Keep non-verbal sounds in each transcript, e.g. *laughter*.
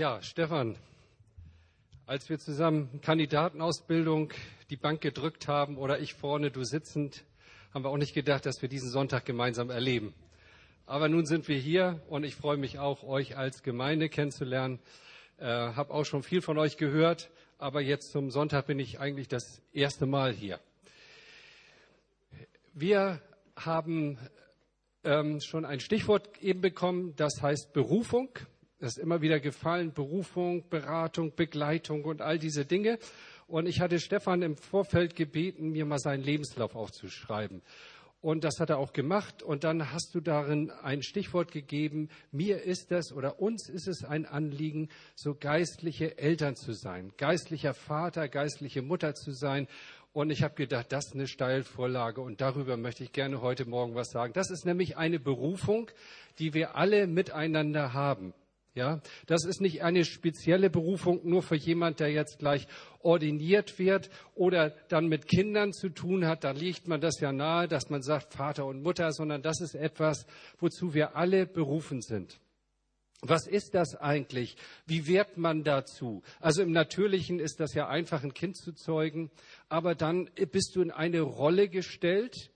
Ja, Stefan, als wir zusammen Kandidatenausbildung die Bank gedrückt haben oder ich vorne, du sitzend, haben wir auch nicht gedacht, dass wir diesen Sonntag gemeinsam erleben. Aber nun sind wir hier und ich freue mich auch, euch als Gemeinde kennenzulernen. Äh, habe auch schon viel von euch gehört, aber jetzt zum Sonntag bin ich eigentlich das erste Mal hier. Wir haben ähm, schon ein Stichwort eben bekommen, das heißt Berufung. Das ist immer wieder gefallen, Berufung, Beratung, Begleitung und all diese Dinge. Und ich hatte Stefan im Vorfeld gebeten, mir mal seinen Lebenslauf aufzuschreiben. Und das hat er auch gemacht. Und dann hast du darin ein Stichwort gegeben. Mir ist es oder uns ist es ein Anliegen, so geistliche Eltern zu sein, geistlicher Vater, geistliche Mutter zu sein. Und ich habe gedacht, das ist eine Steilvorlage und darüber möchte ich gerne heute Morgen was sagen. Das ist nämlich eine Berufung, die wir alle miteinander haben. Ja, das ist nicht eine spezielle Berufung nur für jemand, der jetzt gleich ordiniert wird oder dann mit Kindern zu tun hat. Da liegt man das ja nahe, dass man sagt Vater und Mutter, sondern das ist etwas, wozu wir alle berufen sind. Was ist das eigentlich? Wie wird man dazu? Also im Natürlichen ist das ja einfach, ein Kind zu zeugen, aber dann bist du in eine Rolle gestellt,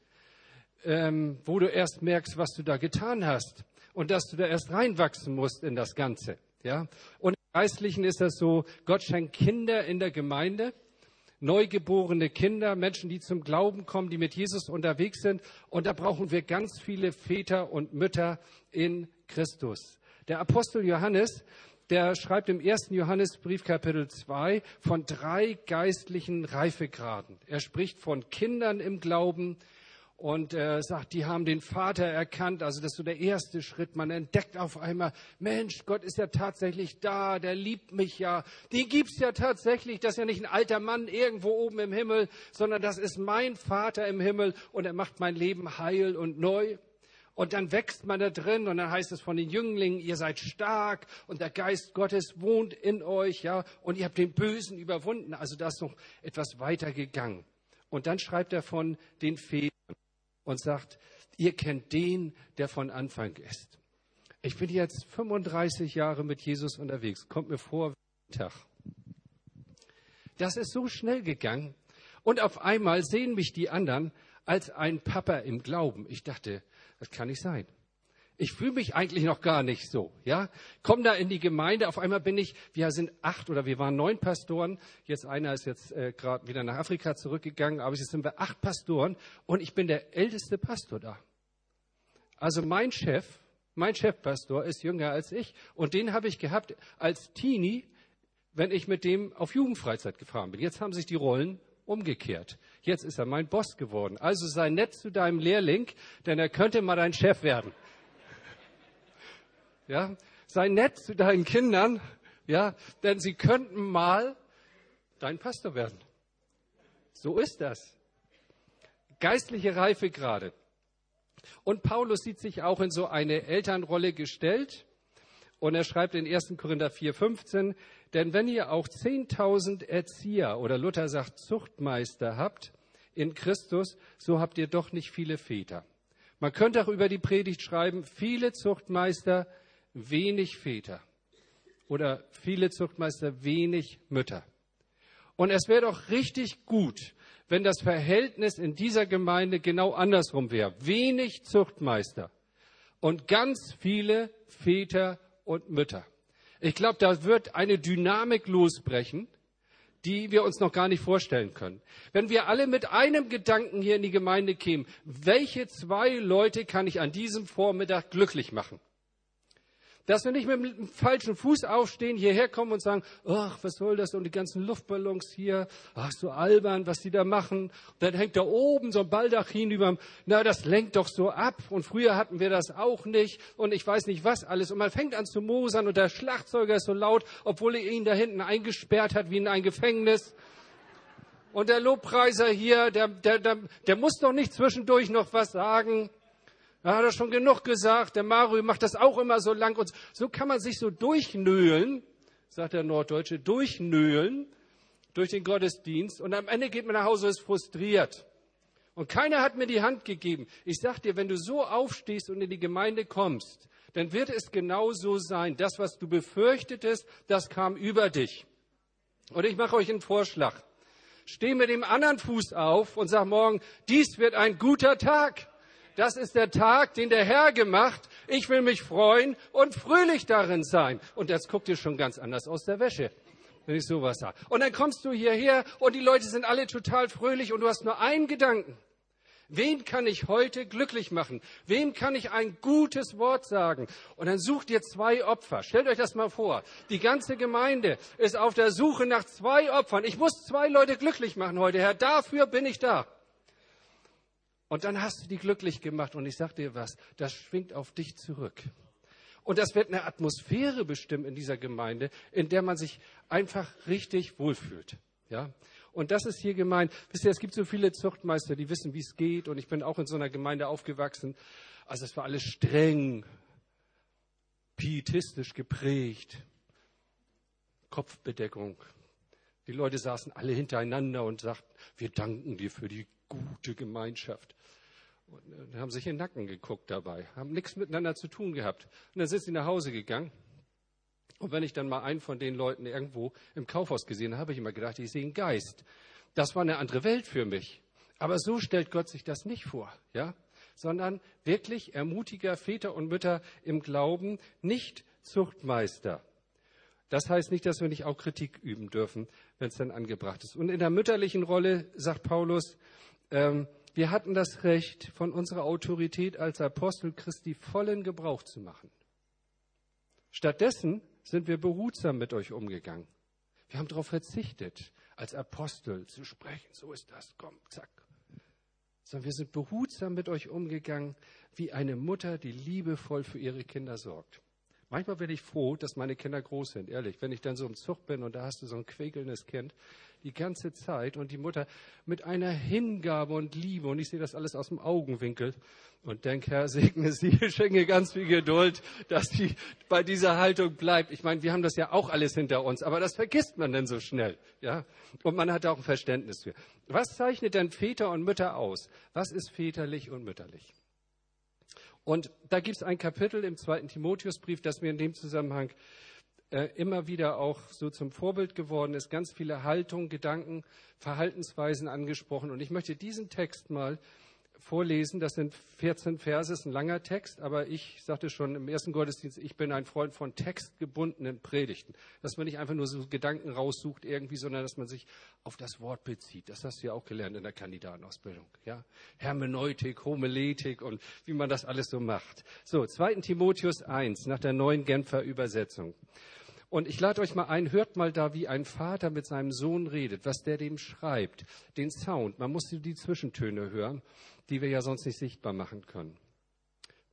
ähm, wo du erst merkst, was du da getan hast und dass du da erst reinwachsen musst in das Ganze. Ja? Und im Geistlichen ist das so, Gott schenkt Kinder in der Gemeinde, neugeborene Kinder, Menschen, die zum Glauben kommen, die mit Jesus unterwegs sind. Und da brauchen wir ganz viele Väter und Mütter in Christus. Der Apostel Johannes, der schreibt im ersten Johannesbrief Kapitel 2 von drei geistlichen Reifegraden. Er spricht von Kindern im Glauben und äh, sagt, die haben den Vater erkannt. Also das ist so der erste Schritt. Man entdeckt auf einmal, Mensch, Gott ist ja tatsächlich da, der liebt mich ja. Den gibt's ja tatsächlich. Das ist ja nicht ein alter Mann irgendwo oben im Himmel, sondern das ist mein Vater im Himmel und er macht mein Leben heil und neu. Und dann wächst man da drin und dann heißt es von den Jünglingen, ihr seid stark und der Geist Gottes wohnt in euch, ja, und ihr habt den Bösen überwunden. Also da ist noch etwas weiter gegangen. Und dann schreibt er von den Vätern und sagt, ihr kennt den, der von Anfang ist. Ich bin jetzt 35 Jahre mit Jesus unterwegs, kommt mir vor Tag. Das ist so schnell gegangen. Und auf einmal sehen mich die anderen als ein Papa im Glauben. Ich dachte, das kann nicht sein. Ich fühle mich eigentlich noch gar nicht so, ja. Komm da in die Gemeinde, auf einmal bin ich, wir sind acht oder wir waren neun Pastoren, jetzt einer ist jetzt äh, gerade wieder nach Afrika zurückgegangen, aber jetzt sind wir acht Pastoren und ich bin der älteste Pastor da. Also mein Chef, mein Chefpastor ist jünger als ich und den habe ich gehabt als Teenie, wenn ich mit dem auf Jugendfreizeit gefahren bin. Jetzt haben sich die Rollen umgekehrt. Jetzt ist er mein Boss geworden. Also sei nett zu deinem Lehrling, denn er könnte mal dein Chef werden. Ja, sei nett zu deinen Kindern, ja, denn sie könnten mal dein Pastor werden. So ist das. Geistliche Reife gerade. Und Paulus sieht sich auch in so eine Elternrolle gestellt. Und er schreibt in 1. Korinther 4, 15, denn wenn ihr auch 10.000 Erzieher oder Luther sagt Zuchtmeister habt in Christus, so habt ihr doch nicht viele Väter. Man könnte auch über die Predigt schreiben, viele Zuchtmeister, wenig Väter oder viele Zuchtmeister, wenig Mütter. Und es wäre doch richtig gut, wenn das Verhältnis in dieser Gemeinde genau andersrum wäre. Wenig Zuchtmeister und ganz viele Väter und Mütter. Ich glaube, da wird eine Dynamik losbrechen, die wir uns noch gar nicht vorstellen können. Wenn wir alle mit einem Gedanken hier in die Gemeinde kämen, welche zwei Leute kann ich an diesem Vormittag glücklich machen? Dass wir nicht mit dem falschen Fuß aufstehen, hierher kommen und sagen, ach, was soll das und die ganzen Luftballons hier, ach, so albern, was die da machen. dann hängt da oben so ein Baldachin über, na, das lenkt doch so ab. Und früher hatten wir das auch nicht und ich weiß nicht was alles. Und man fängt an zu mosern und der Schlagzeuger ist so laut, obwohl er ihn da hinten eingesperrt hat wie in ein Gefängnis. Und der Lobpreiser hier, der, der, der, der muss doch nicht zwischendurch noch was sagen. Da hat er schon genug gesagt. Der Mario macht das auch immer so lang. Und so kann man sich so durchnöhlen, sagt der Norddeutsche, durchnöhlen durch den Gottesdienst. Und am Ende geht man nach Hause und ist frustriert. Und keiner hat mir die Hand gegeben. Ich sag dir, wenn du so aufstehst und in die Gemeinde kommst, dann wird es genauso sein. Das, was du befürchtetest, das kam über dich. Und ich mache euch einen Vorschlag. Steh mit dem anderen Fuß auf und sag morgen, dies wird ein guter Tag. Das ist der Tag, den der Herr gemacht. Ich will mich freuen und fröhlich darin sein. Und das guckt dir schon ganz anders aus der Wäsche, wenn ich sowas sage. Und dann kommst du hierher und die Leute sind alle total fröhlich und du hast nur einen Gedanken. Wen kann ich heute glücklich machen? Wem kann ich ein gutes Wort sagen? Und dann sucht ihr zwei Opfer. Stellt euch das mal vor. Die ganze Gemeinde ist auf der Suche nach zwei Opfern. Ich muss zwei Leute glücklich machen heute, Herr. Dafür bin ich da. Und dann hast du die glücklich gemacht. Und ich sag dir was, das schwingt auf dich zurück. Und das wird eine Atmosphäre bestimmen in dieser Gemeinde, in der man sich einfach richtig wohlfühlt. Ja? Und das ist hier gemeint. Wisst ihr, es gibt so viele Zuchtmeister, die wissen, wie es geht. Und ich bin auch in so einer Gemeinde aufgewachsen. Also es war alles streng, pietistisch geprägt. Kopfbedeckung. Die Leute saßen alle hintereinander und sagten, wir danken dir für die gute Gemeinschaft. Und haben sich in den Nacken geguckt dabei, haben nichts miteinander zu tun gehabt. Und dann sind sie nach Hause gegangen und wenn ich dann mal einen von den Leuten irgendwo im Kaufhaus gesehen habe, habe ich immer gedacht, ich sehe einen Geist. Das war eine andere Welt für mich. Aber so stellt Gott sich das nicht vor, ja? Sondern wirklich Ermutiger, Väter und Mütter im Glauben, nicht Zuchtmeister. Das heißt nicht, dass wir nicht auch Kritik üben dürfen, wenn es dann angebracht ist. Und in der mütterlichen Rolle sagt Paulus, ähm, wir hatten das Recht, von unserer Autorität als Apostel Christi vollen Gebrauch zu machen. Stattdessen sind wir behutsam mit euch umgegangen. Wir haben darauf verzichtet, als Apostel zu sprechen. So ist das. Komm, zack. Sondern wir sind behutsam mit euch umgegangen, wie eine Mutter, die liebevoll für ihre Kinder sorgt. Manchmal bin ich froh, dass meine Kinder groß sind, ehrlich. Wenn ich dann so im Zug bin und da hast du so ein quäkelndes Kind, die ganze Zeit und die Mutter mit einer Hingabe und Liebe und ich sehe das alles aus dem Augenwinkel und denke, Herr, segne sie, *laughs* schenke ganz viel Geduld, dass sie bei dieser Haltung bleibt. Ich meine, wir haben das ja auch alles hinter uns, aber das vergisst man denn so schnell, ja? Und man hat auch ein Verständnis für. Was zeichnet denn Väter und Mütter aus? Was ist väterlich und mütterlich? Und da gibt es ein Kapitel im zweiten Timotheusbrief, das mir in dem Zusammenhang äh, immer wieder auch so zum Vorbild geworden ist. Ganz viele Haltungen, Gedanken, Verhaltensweisen angesprochen. Und ich möchte diesen Text mal vorlesen. Das sind 14 Verse, ist ein langer Text, aber ich sagte schon im ersten Gottesdienst, ich bin ein Freund von textgebundenen Predigten. Dass man nicht einfach nur so Gedanken raussucht irgendwie, sondern dass man sich auf das Wort bezieht. Das hast du ja auch gelernt in der Kandidatenausbildung. Ja? Hermeneutik, Homiletik und wie man das alles so macht. So, 2. Timotheus 1 nach der neuen Genfer Übersetzung. Und ich lade euch mal ein, hört mal da, wie ein Vater mit seinem Sohn redet, was der dem schreibt, den Sound. Man muss die Zwischentöne hören, die wir ja sonst nicht sichtbar machen können.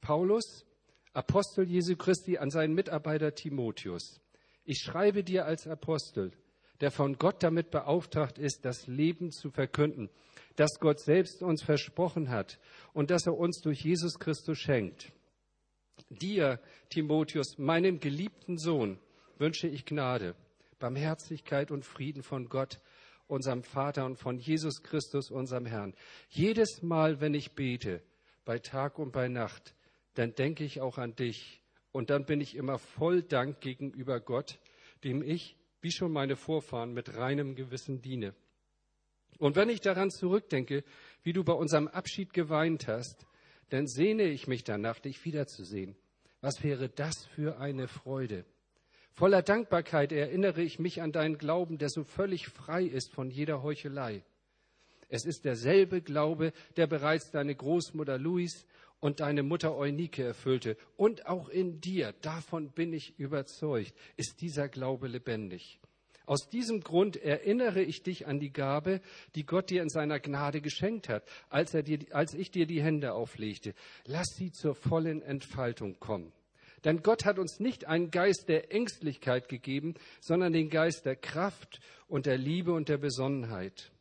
Paulus, Apostel Jesu Christi an seinen Mitarbeiter Timotheus. Ich schreibe dir als Apostel, der von Gott damit beauftragt ist, das Leben zu verkünden, das Gott selbst uns versprochen hat und das er uns durch Jesus Christus schenkt. Dir, Timotheus, meinem geliebten Sohn, wünsche ich Gnade, Barmherzigkeit und Frieden von Gott, unserem Vater und von Jesus Christus, unserem Herrn. Jedes Mal, wenn ich bete, bei Tag und bei Nacht, dann denke ich auch an dich. Und dann bin ich immer voll Dank gegenüber Gott, dem ich, wie schon meine Vorfahren, mit reinem Gewissen diene. Und wenn ich daran zurückdenke, wie du bei unserem Abschied geweint hast, dann sehne ich mich danach, dich wiederzusehen. Was wäre das für eine Freude? Voller Dankbarkeit erinnere ich mich an deinen Glauben, der so völlig frei ist von jeder Heuchelei. Es ist derselbe Glaube, der bereits deine Großmutter Louis und deine Mutter Eunike erfüllte. Und auch in dir, davon bin ich überzeugt, ist dieser Glaube lebendig. Aus diesem Grund erinnere ich dich an die Gabe, die Gott dir in seiner Gnade geschenkt hat, als, er dir, als ich dir die Hände auflegte. Lass sie zur vollen Entfaltung kommen. Denn Gott hat uns nicht einen Geist der Ängstlichkeit gegeben, sondern den Geist der Kraft und der Liebe und der Besonnenheit.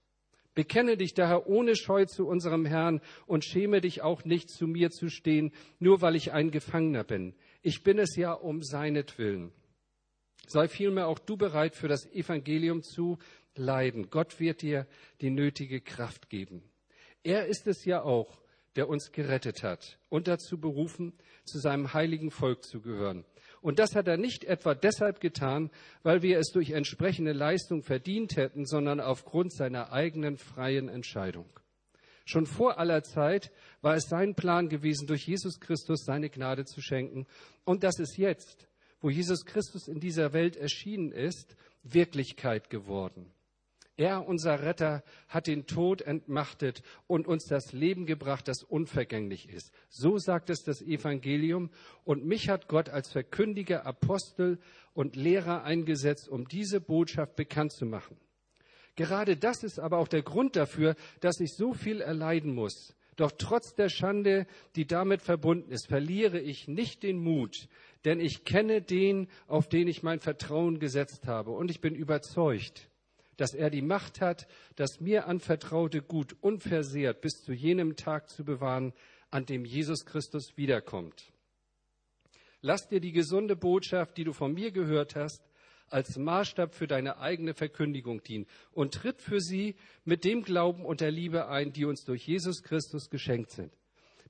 Bekenne dich daher ohne Scheu zu unserem Herrn und schäme dich auch nicht, zu mir zu stehen, nur weil ich ein Gefangener bin. Ich bin es ja um seinetwillen. Sei vielmehr auch du bereit, für das Evangelium zu leiden. Gott wird dir die nötige Kraft geben. Er ist es ja auch, der uns gerettet hat und dazu berufen, zu seinem heiligen Volk zu gehören. Und das hat er nicht etwa deshalb getan, weil wir es durch entsprechende Leistung verdient hätten, sondern aufgrund seiner eigenen freien Entscheidung. Schon vor aller Zeit war es sein Plan gewesen, durch Jesus Christus seine Gnade zu schenken. Und das ist jetzt, wo Jesus Christus in dieser Welt erschienen ist, Wirklichkeit geworden. Er, unser Retter, hat den Tod entmachtet und uns das Leben gebracht, das unvergänglich ist. So sagt es das Evangelium. Und mich hat Gott als Verkündiger, Apostel und Lehrer eingesetzt, um diese Botschaft bekannt zu machen. Gerade das ist aber auch der Grund dafür, dass ich so viel erleiden muss. Doch trotz der Schande, die damit verbunden ist, verliere ich nicht den Mut, denn ich kenne den, auf den ich mein Vertrauen gesetzt habe. Und ich bin überzeugt, dass er die Macht hat, das mir anvertraute Gut unversehrt bis zu jenem Tag zu bewahren, an dem Jesus Christus wiederkommt. Lass dir die gesunde Botschaft, die du von mir gehört hast, als Maßstab für deine eigene Verkündigung dienen und tritt für sie mit dem Glauben und der Liebe ein, die uns durch Jesus Christus geschenkt sind.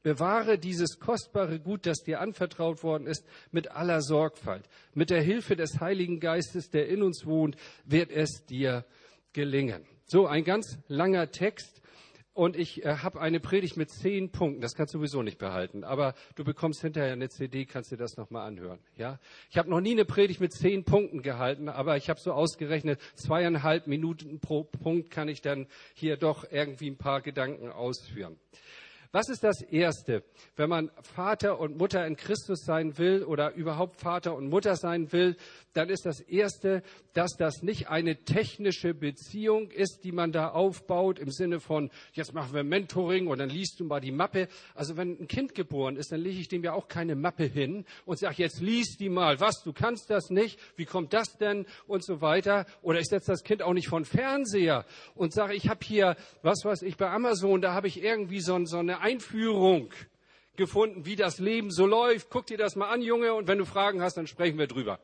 Bewahre dieses kostbare Gut, das dir anvertraut worden ist, mit aller Sorgfalt. Mit der Hilfe des Heiligen Geistes, der in uns wohnt, wird es dir gelingen. So, ein ganz langer Text. Und ich äh, habe eine Predigt mit zehn Punkten. Das kannst du sowieso nicht behalten. Aber du bekommst hinterher eine CD, kannst dir das nochmal anhören. Ja? Ich habe noch nie eine Predigt mit zehn Punkten gehalten, aber ich habe so ausgerechnet, zweieinhalb Minuten pro Punkt kann ich dann hier doch irgendwie ein paar Gedanken ausführen. Was ist das Erste, wenn man Vater und Mutter in Christus sein will oder überhaupt Vater und Mutter sein will, dann ist das Erste, dass das nicht eine technische Beziehung ist, die man da aufbaut im Sinne von, jetzt machen wir Mentoring und dann liest du mal die Mappe. Also wenn ein Kind geboren ist, dann lege ich dem ja auch keine Mappe hin und sage, jetzt lies die mal. Was, du kannst das nicht? Wie kommt das denn? Und so weiter. Oder ich setze das Kind auch nicht von Fernseher und sage, ich habe hier, was weiß ich, bei Amazon, da habe ich irgendwie so, so eine Einführung gefunden, wie das Leben so läuft. Guck dir das mal an, Junge, und wenn du Fragen hast, dann sprechen wir drüber.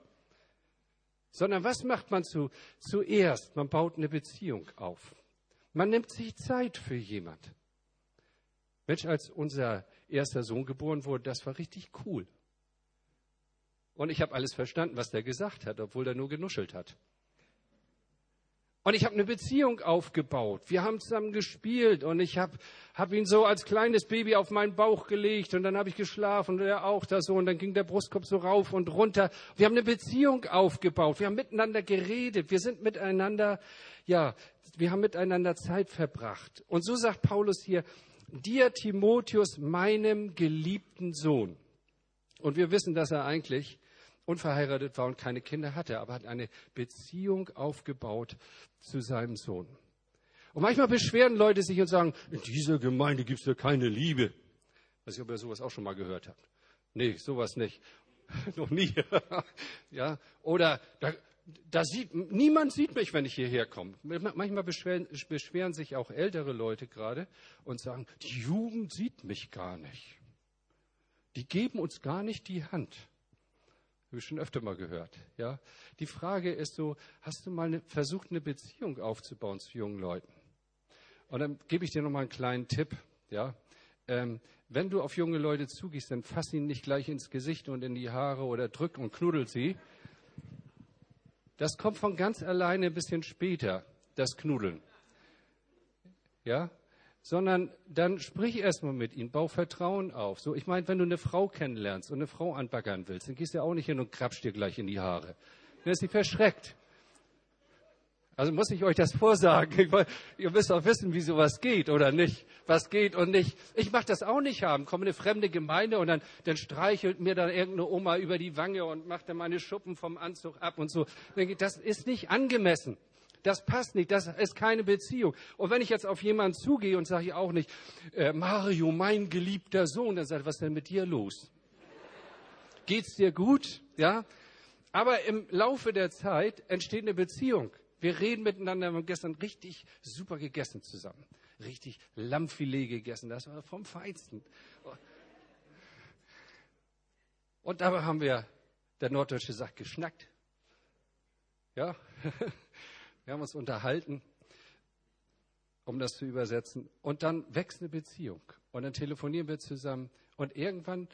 Sondern was macht man zu, zuerst? Man baut eine Beziehung auf. Man nimmt sich Zeit für jemand. Mensch, als unser erster Sohn geboren wurde, das war richtig cool. Und ich habe alles verstanden, was der gesagt hat, obwohl er nur genuschelt hat. Und ich habe eine Beziehung aufgebaut. Wir haben zusammen gespielt und ich habe hab ihn so als kleines Baby auf meinen Bauch gelegt und dann habe ich geschlafen und er auch da so und dann ging der Brustkorb so rauf und runter. Wir haben eine Beziehung aufgebaut. Wir haben miteinander geredet. Wir sind miteinander, ja, wir haben miteinander Zeit verbracht. Und so sagt Paulus hier, dir Timotheus, meinem geliebten Sohn. Und wir wissen, dass er eigentlich unverheiratet war und keine Kinder hatte, aber hat eine Beziehung aufgebaut zu seinem Sohn. Und manchmal beschweren Leute sich und sagen, in dieser Gemeinde gibt es ja keine Liebe. Weiß ich, ob ihr sowas auch schon mal gehört habt. Nee, sowas nicht. *laughs* Noch nie. *laughs* ja. Oder da, da sieht, niemand sieht mich, wenn ich hierher komme. Manchmal beschweren, beschweren sich auch ältere Leute gerade und sagen, die Jugend sieht mich gar nicht. Die geben uns gar nicht die Hand. Habe ich schon öfter mal gehört. Ja? Die Frage ist so, hast du mal eine, versucht, eine Beziehung aufzubauen zu jungen Leuten? Und dann gebe ich dir noch mal einen kleinen Tipp. Ja? Ähm, wenn du auf junge Leute zugehst, dann fass ihnen nicht gleich ins Gesicht und in die Haare oder drück und knuddel sie. Das kommt von ganz alleine ein bisschen später, das Knuddeln. Ja? Sondern dann sprich erstmal mit ihnen, bau Vertrauen auf. So, ich meine, wenn du eine Frau kennenlernst und eine Frau anbaggern willst, dann gehst du ja auch nicht hin und krapsch dir gleich in die Haare. Dann ist sie verschreckt. Also muss ich euch das vorsagen. ihr müsst auch wissen, wie sowas geht oder nicht. Was geht und nicht. Ich mache das auch nicht haben. Komme eine fremde Gemeinde und dann, dann streichelt mir dann irgendeine Oma über die Wange und macht dann meine Schuppen vom Anzug ab und so. Das ist nicht angemessen. Das passt nicht, das ist keine Beziehung. Und wenn ich jetzt auf jemanden zugehe und sage ich auch nicht, äh, Mario, mein geliebter Sohn, dann sagt er, was ist denn mit dir los? Geht's dir gut? Ja? Aber im Laufe der Zeit entsteht eine Beziehung. Wir reden miteinander, wir haben gestern richtig super gegessen zusammen. Richtig Lammfilet gegessen, das war vom Feinsten. Und dabei haben wir, der Norddeutsche sagt, geschnackt. Ja, *laughs* Wir haben uns unterhalten. um das zu übersetzen. Und dann wächst eine Beziehung. Und dann telefonieren wir zusammen. Und irgendwann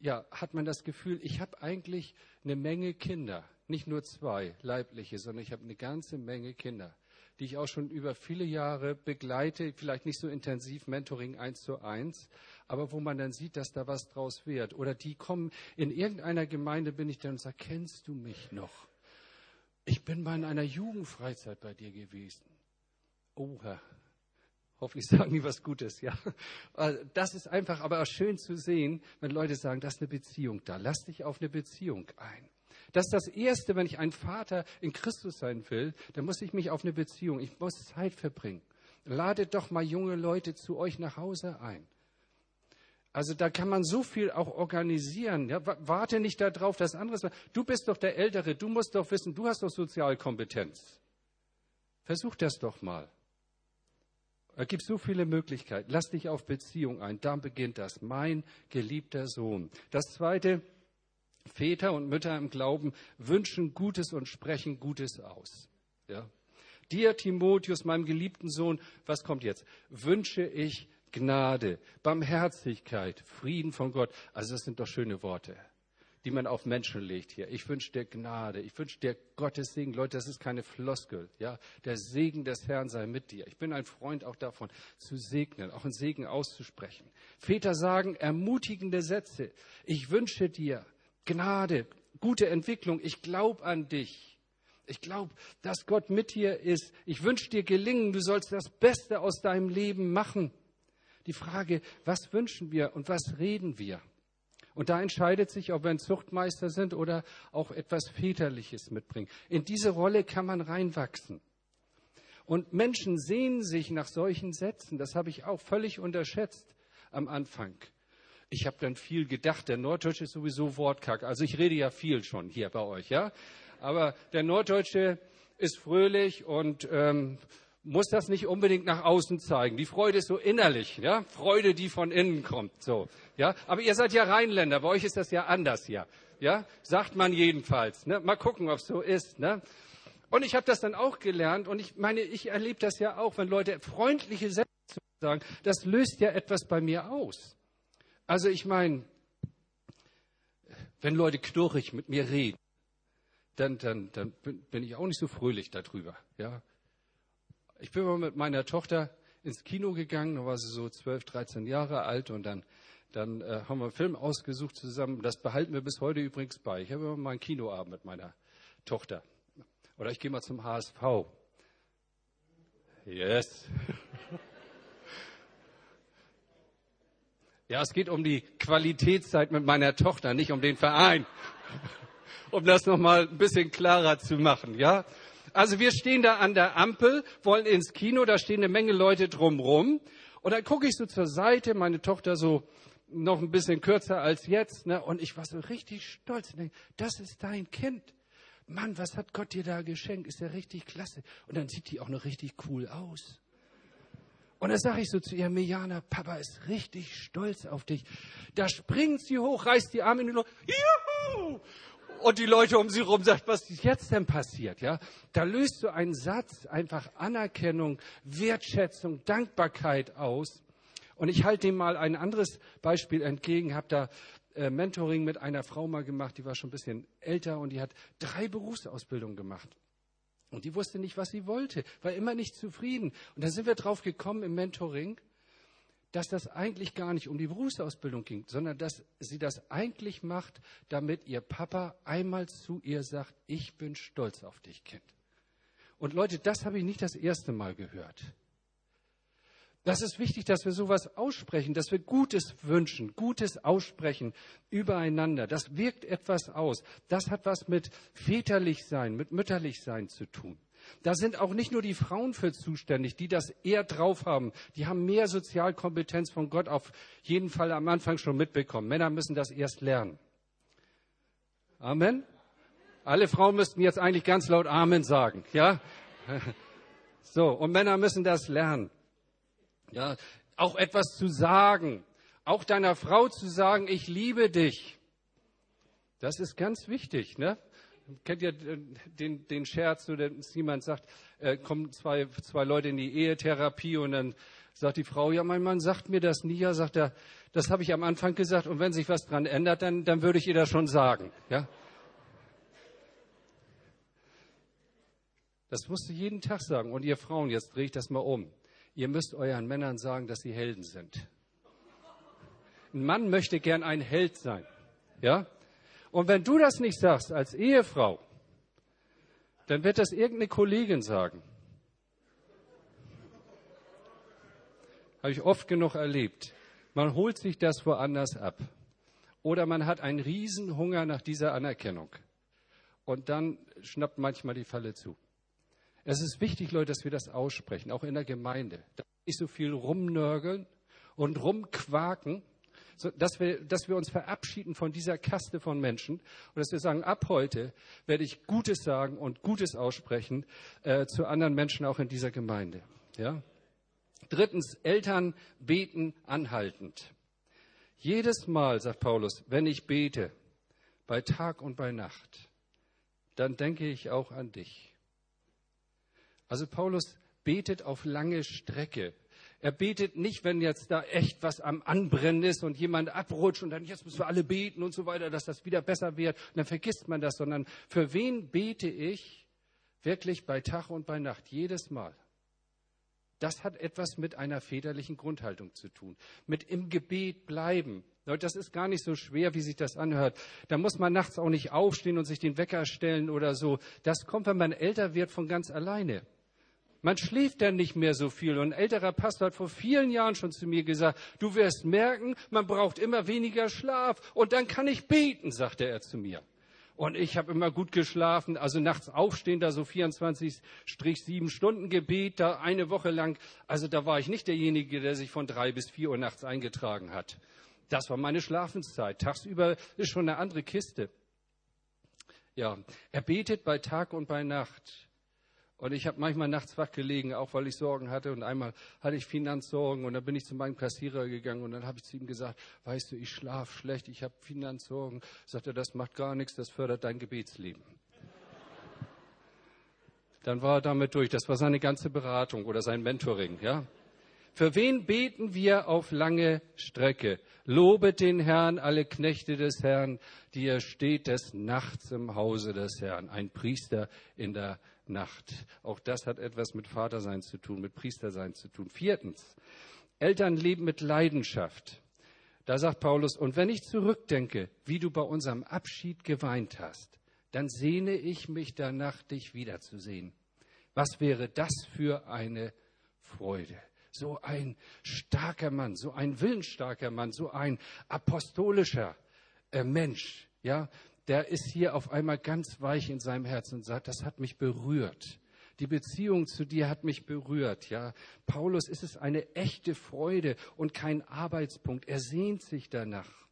ja, hat man das Gefühl, ich habe eigentlich eine Menge Kinder. Nicht nur zwei leibliche, sondern ich habe eine ganze Menge Kinder, die ich auch schon über viele Jahre begleite. Vielleicht nicht so intensiv Mentoring eins zu eins, aber wo man dann sieht, dass da was draus wird. Oder die kommen, in irgendeiner Gemeinde bin ich dann und sage, kennst du mich noch? Ich bin mal in einer Jugendfreizeit bei dir gewesen. Oh Herr, Hoffentlich sagen die was Gutes, ja. Also, das ist einfach aber auch schön zu sehen, wenn Leute sagen, das ist eine Beziehung da. Lass dich auf eine Beziehung ein. Das ist das Erste, wenn ich ein Vater in Christus sein will, dann muss ich mich auf eine Beziehung, ich muss Zeit verbringen. Ladet doch mal junge Leute zu euch nach Hause ein. Also da kann man so viel auch organisieren. Ja, warte nicht darauf, dass anderes. Du bist doch der Ältere, du musst doch wissen, du hast doch Sozialkompetenz. Versuch das doch mal. Es gibt so viele Möglichkeiten. Lass dich auf Beziehung ein. Da beginnt das. Mein geliebter Sohn. Das zweite, Väter und Mütter im Glauben wünschen Gutes und sprechen Gutes aus. Ja. Dir, Timotheus, meinem geliebten Sohn, was kommt jetzt? Wünsche ich Gnade, Barmherzigkeit, Frieden von Gott. Also das sind doch schöne Worte die man auf Menschen legt hier. Ich wünsche dir Gnade, ich wünsche dir Gottes Segen. Leute, das ist keine Floskel. Ja? Der Segen des Herrn sei mit dir. Ich bin ein Freund auch davon, zu segnen, auch einen Segen auszusprechen. Väter sagen ermutigende Sätze. Ich wünsche dir Gnade, gute Entwicklung. Ich glaube an dich. Ich glaube, dass Gott mit dir ist. Ich wünsche dir gelingen. Du sollst das Beste aus deinem Leben machen. Die Frage, was wünschen wir und was reden wir? Und da entscheidet sich, ob wir ein Zuchtmeister sind oder auch etwas Väterliches mitbringen. In diese Rolle kann man reinwachsen. Und Menschen sehen sich nach solchen Sätzen. Das habe ich auch völlig unterschätzt am Anfang. Ich habe dann viel gedacht, der Norddeutsche ist sowieso Wortkack. Also ich rede ja viel schon hier bei euch, ja. Aber der Norddeutsche ist fröhlich und ähm, muss das nicht unbedingt nach außen zeigen. Die Freude ist so innerlich, ja, Freude, die von innen kommt, so, ja. Aber ihr seid ja Rheinländer, bei euch ist das ja anders hier, ja, sagt man jedenfalls. Ne? Mal gucken, ob es so ist, ne? Und ich habe das dann auch gelernt und ich meine, ich erlebe das ja auch, wenn Leute freundliche Sätze sagen, das löst ja etwas bei mir aus. Also ich meine, wenn Leute knurrig mit mir reden, dann, dann, dann bin ich auch nicht so fröhlich darüber, ja. Ich bin mal mit meiner Tochter ins Kino gegangen, da war sie so 12, 13 Jahre alt und dann, dann äh, haben wir einen Film ausgesucht zusammen. Das behalten wir bis heute übrigens bei. Ich habe immer mal einen Kinoabend mit meiner Tochter. Oder ich gehe mal zum HSV. Yes. *laughs* Ja, es geht um die Qualitätszeit mit meiner Tochter, nicht um den Verein. *laughs* Um das nochmal ein bisschen klarer zu machen, ja? Also wir stehen da an der Ampel, wollen ins Kino, da stehen eine Menge Leute drumrum. Und dann gucke ich so zur Seite, meine Tochter so noch ein bisschen kürzer als jetzt, ne? und ich war so richtig stolz. Denke, das ist dein Kind. Mann, was hat Gott dir da geschenkt? Ist ja richtig klasse. Und dann sieht die auch noch richtig cool aus. Und dann sage ich so zu ihr, Mirjana, Papa ist richtig stolz auf dich. Da springt sie hoch, reißt die Arme in die Luft. Juhu! Und die Leute um sie herum sagt, was ist jetzt denn passiert? Ja, da löst so ein Satz einfach Anerkennung, Wertschätzung, Dankbarkeit aus. Und ich halte dem mal ein anderes Beispiel entgegen. Habe da äh, Mentoring mit einer Frau mal gemacht, die war schon ein bisschen älter und die hat drei Berufsausbildungen gemacht. Und die wusste nicht, was sie wollte, war immer nicht zufrieden. Und da sind wir drauf gekommen im Mentoring dass das eigentlich gar nicht um die Berufsausbildung ging, sondern dass sie das eigentlich macht, damit ihr Papa einmal zu ihr sagt, ich bin stolz auf dich, Kind. Und Leute, das habe ich nicht das erste Mal gehört. Das ist wichtig, dass wir sowas aussprechen, dass wir Gutes wünschen, Gutes aussprechen übereinander. Das wirkt etwas aus. Das hat was mit väterlich sein, mit mütterlich sein zu tun. Da sind auch nicht nur die Frauen für zuständig, die das eher drauf haben. Die haben mehr Sozialkompetenz von Gott auf jeden Fall am Anfang schon mitbekommen. Männer müssen das erst lernen. Amen. Alle Frauen müssten jetzt eigentlich ganz laut Amen sagen, ja? *laughs* So, und Männer müssen das lernen. Ja, auch etwas zu sagen, auch deiner Frau zu sagen, ich liebe dich. Das ist ganz wichtig, ne? Kennt ihr den, den Scherz, oder jemand sagt, äh, kommen zwei, zwei Leute in die Ehetherapie und dann sagt die Frau, ja, mein Mann sagt mir das nie. Ja, sagt er, das habe ich am Anfang gesagt und wenn sich was dran ändert, dann, dann würde ich ihr das schon sagen. Ja? Das musst du jeden Tag sagen. Und ihr Frauen, jetzt drehe ich das mal um. Ihr müsst euren Männern sagen, dass sie Helden sind. Ein Mann möchte gern ein Held sein. Ja? Und wenn du das nicht sagst als Ehefrau, dann wird das irgendeine Kollegin sagen. Habe ich oft genug erlebt. Man holt sich das woanders ab. Oder man hat einen Riesenhunger nach dieser Anerkennung. Und dann schnappt manchmal die Falle zu. Es ist wichtig, Leute, dass wir das aussprechen, auch in der Gemeinde. Wir nicht so viel rumnörgeln und rumquaken, dass, wir, dass wir uns verabschieden von dieser Kaste von Menschen und dass wir sagen, ab heute werde ich Gutes sagen und Gutes aussprechen äh, zu anderen Menschen auch in dieser Gemeinde. Ja? Drittens, Eltern beten anhaltend. Jedes Mal, sagt Paulus, wenn ich bete, bei Tag und bei Nacht, dann denke ich auch an dich. Also Paulus betet auf lange Strecke. Er betet nicht, wenn jetzt da echt was am Anbrennen ist und jemand abrutscht und dann jetzt müssen wir alle beten und so weiter, dass das wieder besser wird. Und dann vergisst man das, sondern für wen bete ich wirklich bei Tag und bei Nacht, jedes Mal? Das hat etwas mit einer väterlichen Grundhaltung zu tun. Mit im Gebet bleiben. Das ist gar nicht so schwer, wie sich das anhört. Da muss man nachts auch nicht aufstehen und sich den Wecker stellen oder so. Das kommt, wenn man älter wird, von ganz alleine. Man schläft dann nicht mehr so viel. Und ein älterer Pastor hat vor vielen Jahren schon zu mir gesagt, du wirst merken, man braucht immer weniger Schlaf. Und dann kann ich beten, sagte er zu mir. Und ich habe immer gut geschlafen, also nachts aufstehen, da so 24-7 Stunden Gebet, da eine Woche lang. Also da war ich nicht derjenige, der sich von drei bis vier Uhr nachts eingetragen hat. Das war meine Schlafenszeit. Tagsüber ist schon eine andere Kiste. Ja, er betet bei Tag und bei Nacht. Und ich habe manchmal nachts wach gelegen, auch weil ich Sorgen hatte. Und einmal hatte ich Finanzsorgen und dann bin ich zu meinem Kassierer gegangen und dann habe ich zu ihm gesagt, weißt du, ich schlafe schlecht, ich habe Finanzsorgen. Sagt er, das macht gar nichts, das fördert dein Gebetsleben. Dann war er damit durch. Das war seine ganze Beratung oder sein Mentoring, ja. Für wen beten wir auf lange Strecke? Lobet den Herrn, alle Knechte des Herrn, die er steht des Nachts im Hause des Herrn. Ein Priester in der Nacht. Auch das hat etwas mit Vatersein zu tun, mit Priestersein zu tun. Viertens, Eltern leben mit Leidenschaft. Da sagt Paulus, und wenn ich zurückdenke, wie du bei unserem Abschied geweint hast, dann sehne ich mich danach, dich wiederzusehen. Was wäre das für eine Freude? So ein starker Mann, so ein willensstarker Mann, so ein apostolischer äh, Mensch, ja, der ist hier auf einmal ganz weich in seinem Herzen und sagt, das hat mich berührt. Die Beziehung zu dir hat mich berührt, ja. Paulus ist es eine echte Freude und kein Arbeitspunkt. Er sehnt sich danach.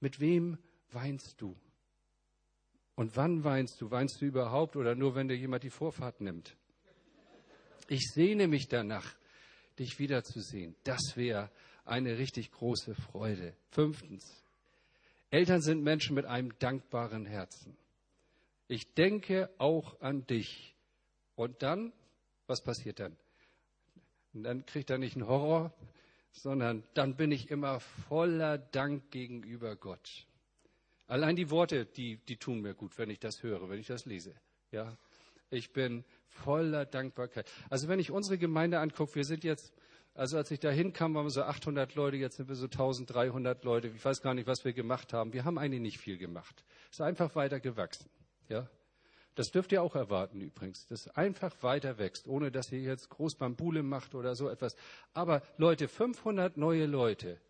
Mit wem weinst du? Und wann weinst du? Weinst du überhaupt oder nur, wenn dir jemand die Vorfahrt nimmt? Ich sehne mich danach, dich wiederzusehen. Das wäre eine richtig große Freude. Fünftens, Eltern sind Menschen mit einem dankbaren Herzen. Ich denke auch an dich. Und dann, was passiert dann? dann kriegt er nicht einen Horror, sondern dann bin ich immer voller Dank gegenüber Gott. Allein die Worte, die, die tun mir gut, wenn ich das höre, wenn ich das lese. Ja, ich bin voller Dankbarkeit. Also wenn ich unsere Gemeinde angucke, wir sind jetzt also als ich da hinkam, waren wir so 800 Leute, jetzt sind wir so 1300 Leute. Ich weiß gar nicht, was wir gemacht haben. Wir haben eigentlich nicht viel gemacht. Es ist einfach weiter gewachsen. Ja? Das dürft ihr auch erwarten übrigens, dass es einfach weiter wächst, ohne dass ihr jetzt groß Bambule macht oder so etwas. Aber Leute, 500 neue Leute,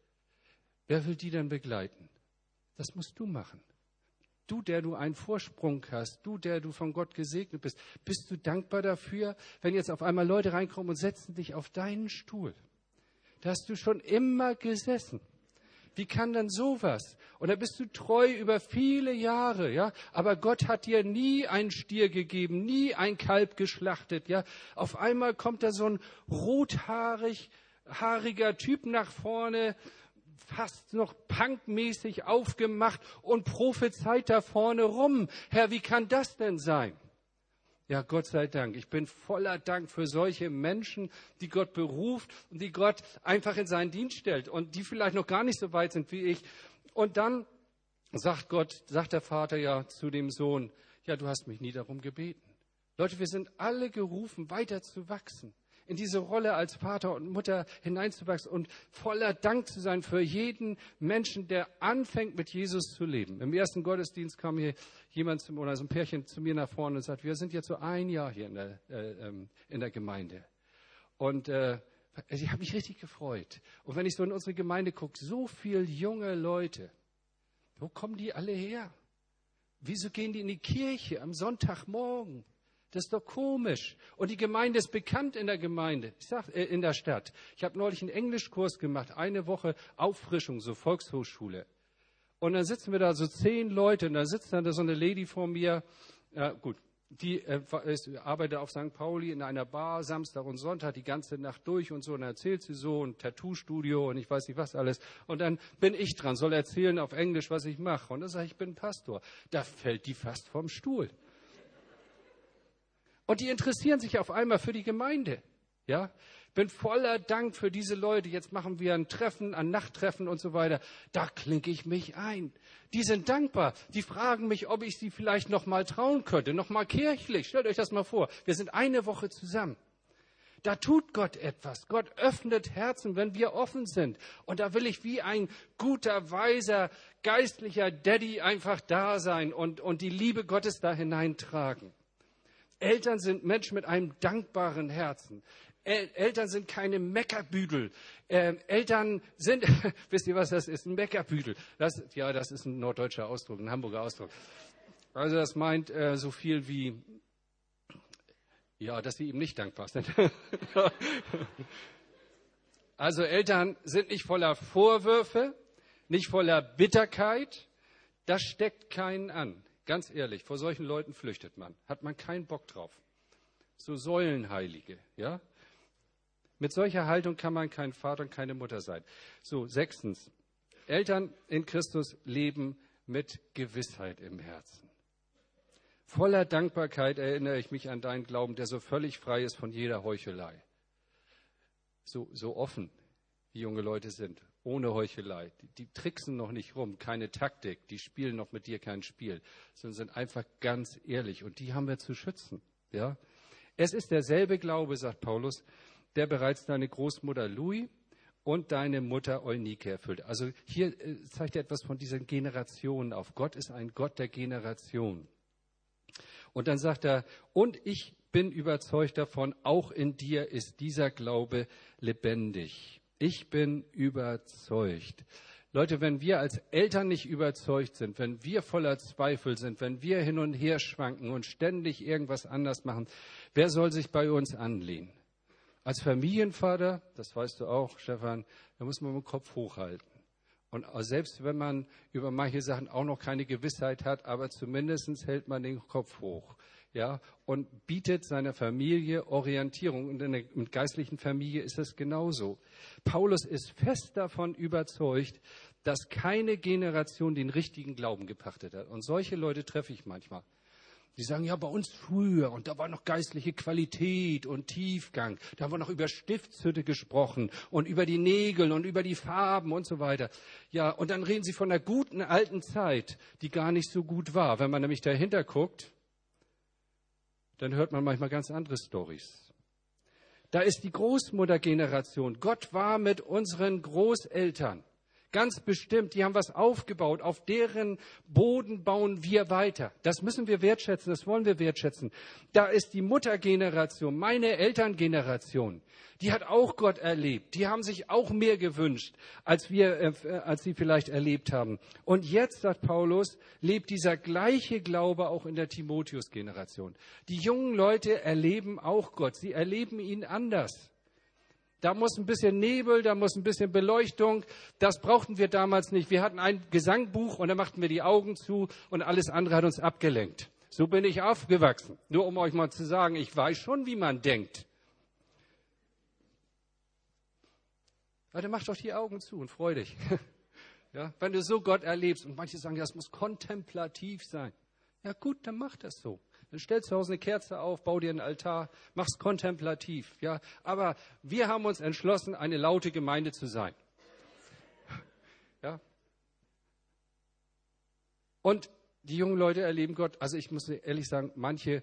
wer will die denn begleiten? Das musst du machen. Du, der du einen Vorsprung hast, du, der du von Gott gesegnet bist, bist du dankbar dafür, wenn jetzt auf einmal Leute reinkommen und setzen dich auf deinen Stuhl? Da hast du schon immer gesessen. Wie kann denn sowas? Und da bist du treu über viele Jahre, ja. Aber Gott hat dir nie einen Stier gegeben, nie ein Kalb geschlachtet, ja. Auf einmal kommt da so ein rothaarig, haariger Typ nach vorne, fast noch punkmäßig aufgemacht und prophezeit da vorne rum. Herr, wie kann das denn sein? Ja, Gott sei Dank. Ich bin voller Dank für solche Menschen, die Gott beruft und die Gott einfach in seinen Dienst stellt und die vielleicht noch gar nicht so weit sind wie ich. Und dann sagt Gott, sagt der Vater ja zu dem Sohn, ja, du hast mich nie darum gebeten. Leute, wir sind alle gerufen, weiter zu wachsen in diese Rolle als Vater und Mutter hineinzuwachsen und voller Dank zu sein für jeden Menschen, der anfängt, mit Jesus zu leben. Im ersten Gottesdienst kam hier jemand zum, oder so ein Pärchen zu mir nach vorne und sagt, wir sind jetzt so ein Jahr hier in der, äh, ähm, in der Gemeinde. Und äh, ich habe mich richtig gefreut. Und wenn ich so in unsere Gemeinde gucke, so viele junge Leute, wo kommen die alle her? Wieso gehen die in die Kirche am Sonntagmorgen? Das ist doch komisch. Und die Gemeinde ist bekannt in der Gemeinde, ich sag, äh, in der Stadt. Ich habe neulich einen Englischkurs gemacht, eine Woche Auffrischung, so Volkshochschule. Und dann sitzen wir da so zehn Leute und da sitzt dann so eine Lady vor mir. Äh, gut, die äh, ist, arbeitet auf St. Pauli in einer Bar Samstag und Sonntag die ganze Nacht durch und so und erzählt sie so ein Tattoo-Studio und ich weiß nicht was alles. Und dann bin ich dran, soll erzählen auf Englisch, was ich mache. Und dann sage ich, ich bin Pastor. Da fällt die fast vom Stuhl. Und die interessieren sich auf einmal für die Gemeinde. Ja, bin voller Dank für diese Leute. Jetzt machen wir ein Treffen, ein Nachttreffen und so weiter. Da klinke ich mich ein. Die sind dankbar. Die fragen mich, ob ich sie vielleicht noch mal trauen könnte, noch mal kirchlich. Stellt euch das mal vor. Wir sind eine Woche zusammen. Da tut Gott etwas. Gott öffnet Herzen, wenn wir offen sind. Und da will ich wie ein guter, weiser, geistlicher Daddy einfach da sein und, und die Liebe Gottes da hineintragen. Eltern sind Menschen mit einem dankbaren Herzen. Eltern sind keine Meckerbüdel. Ähm, Eltern sind, *laughs* wisst ihr was das ist? Ein Meckerbüdel. Das, ja, das ist ein norddeutscher Ausdruck, ein Hamburger Ausdruck. Also das meint äh, so viel wie, ja, dass sie ihm nicht dankbar sind. *laughs* also Eltern sind nicht voller Vorwürfe, nicht voller Bitterkeit. Das steckt keinen an. Ganz ehrlich, vor solchen Leuten flüchtet man. Hat man keinen Bock drauf. So Säulenheilige, ja? Mit solcher Haltung kann man kein Vater und keine Mutter sein. So, sechstens. Eltern in Christus leben mit Gewissheit im Herzen. Voller Dankbarkeit erinnere ich mich an deinen Glauben, der so völlig frei ist von jeder Heuchelei. So, so offen, wie junge Leute sind, ohne Heuchelei. Die, die tricksen noch nicht rum, keine Taktik, die spielen noch mit dir kein Spiel, sondern sind einfach ganz ehrlich und die haben wir zu schützen. Ja? Es ist derselbe Glaube, sagt Paulus, der bereits deine Großmutter Louis und deine Mutter Eunike erfüllt. Also hier äh, zeigt er etwas von diesen Generationen auf. Gott ist ein Gott der Generation. Und dann sagt er, und ich bin überzeugt davon, auch in dir ist dieser Glaube lebendig. Ich bin überzeugt. Leute, wenn wir als Eltern nicht überzeugt sind, wenn wir voller Zweifel sind, wenn wir hin und her schwanken und ständig irgendwas anders machen, wer soll sich bei uns anlehnen? Als Familienvater, das weißt du auch, Stefan, da muss man den Kopf hochhalten. Und selbst wenn man über manche Sachen auch noch keine Gewissheit hat, aber zumindest hält man den Kopf hoch ja, und bietet seiner Familie Orientierung. Und in der geistlichen Familie ist es genauso. Paulus ist fest davon überzeugt, dass keine Generation den richtigen Glauben gepachtet hat. Und solche Leute treffe ich manchmal. Die sagen, ja, bei uns früher, und da war noch geistliche Qualität und Tiefgang. Da haben wir noch über Stiftshütte gesprochen und über die Nägel und über die Farben und so weiter. Ja, und dann reden sie von einer guten alten Zeit, die gar nicht so gut war. Wenn man nämlich dahinter guckt, dann hört man manchmal ganz andere Stories. Da ist die Großmuttergeneration. Gott war mit unseren Großeltern. Ganz bestimmt, die haben was aufgebaut. Auf deren Boden bauen wir weiter. Das müssen wir wertschätzen, das wollen wir wertschätzen. Da ist die Muttergeneration, meine Elterngeneration. Die hat auch Gott erlebt. Die haben sich auch mehr gewünscht, als wir, äh, als sie vielleicht erlebt haben. Und jetzt, sagt Paulus, lebt dieser gleiche Glaube auch in der Timotheus-Generation. Die jungen Leute erleben auch Gott. Sie erleben ihn anders. Da muss ein bisschen Nebel, da muss ein bisschen Beleuchtung. Das brauchten wir damals nicht. Wir hatten ein Gesangbuch und da machten wir die Augen zu und alles andere hat uns abgelenkt. So bin ich aufgewachsen. Nur um euch mal zu sagen, ich weiß schon, wie man denkt. Dann mach doch die Augen zu und freu dich. *laughs* Ja, wenn du so Gott erlebst und manche sagen, das muss kontemplativ sein. Ja gut, dann mach das so. Dann stell zu Hause eine Kerze auf, bau dir einen Altar, mach's kontemplativ. Ja, aber wir haben uns entschlossen, eine laute Gemeinde zu sein. Ja. Und die jungen Leute erleben Gott. Also ich muss ehrlich sagen, manche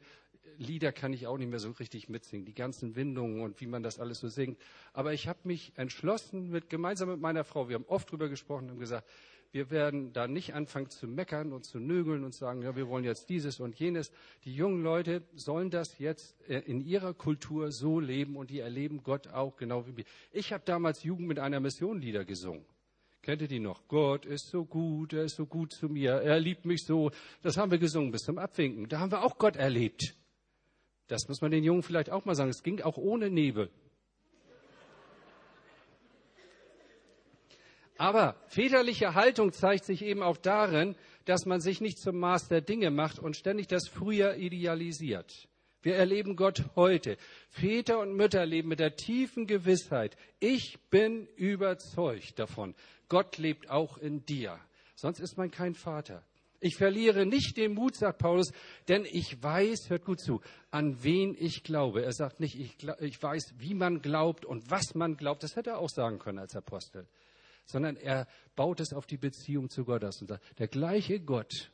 Lieder kann ich auch nicht mehr so richtig mitsingen, die ganzen Windungen und wie man das alles so singt. Aber ich habe mich entschlossen, mit, gemeinsam mit meiner Frau, wir haben oft drüber gesprochen und gesagt, wir werden da nicht anfangen zu meckern und zu nögeln und sagen, ja, wir wollen jetzt dieses und jenes. Die jungen Leute sollen das jetzt äh, in ihrer Kultur so leben und die erleben Gott auch genau wie wir. Ich habe damals Jugend mit einer Mission Lieder gesungen. Kennt ihr die noch? Gott ist so gut, er ist so gut zu mir, er liebt mich so. Das haben wir gesungen bis zum Abwinken. Da haben wir auch Gott erlebt. Das muss man den Jungen vielleicht auch mal sagen. Es ging auch ohne Nebel. Aber väterliche Haltung zeigt sich eben auch darin, dass man sich nicht zum Maß der Dinge macht und ständig das Früher idealisiert. Wir erleben Gott heute. Väter und Mütter leben mit der tiefen Gewissheit, ich bin überzeugt davon, Gott lebt auch in dir. Sonst ist man kein Vater. Ich verliere nicht den Mut, sagt Paulus, denn ich weiß, hört gut zu, an wen ich glaube. Er sagt nicht, ich, ich weiß, wie man glaubt und was man glaubt. Das hätte er auch sagen können als Apostel. Sondern er baut es auf die Beziehung zu Gott aus und der gleiche Gott,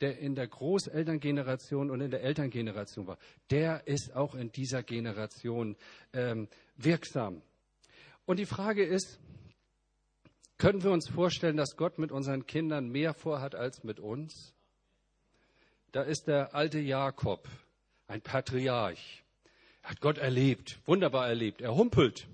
der in der Großelterngeneration und in der Elterngeneration war, der ist auch in dieser Generation ähm, wirksam. Und die Frage ist, können wir uns vorstellen, dass Gott mit unseren Kindern mehr vorhat als mit uns? Da ist der alte Jakob, ein Patriarch. Er hat Gott erlebt, wunderbar erlebt. Er humpelt.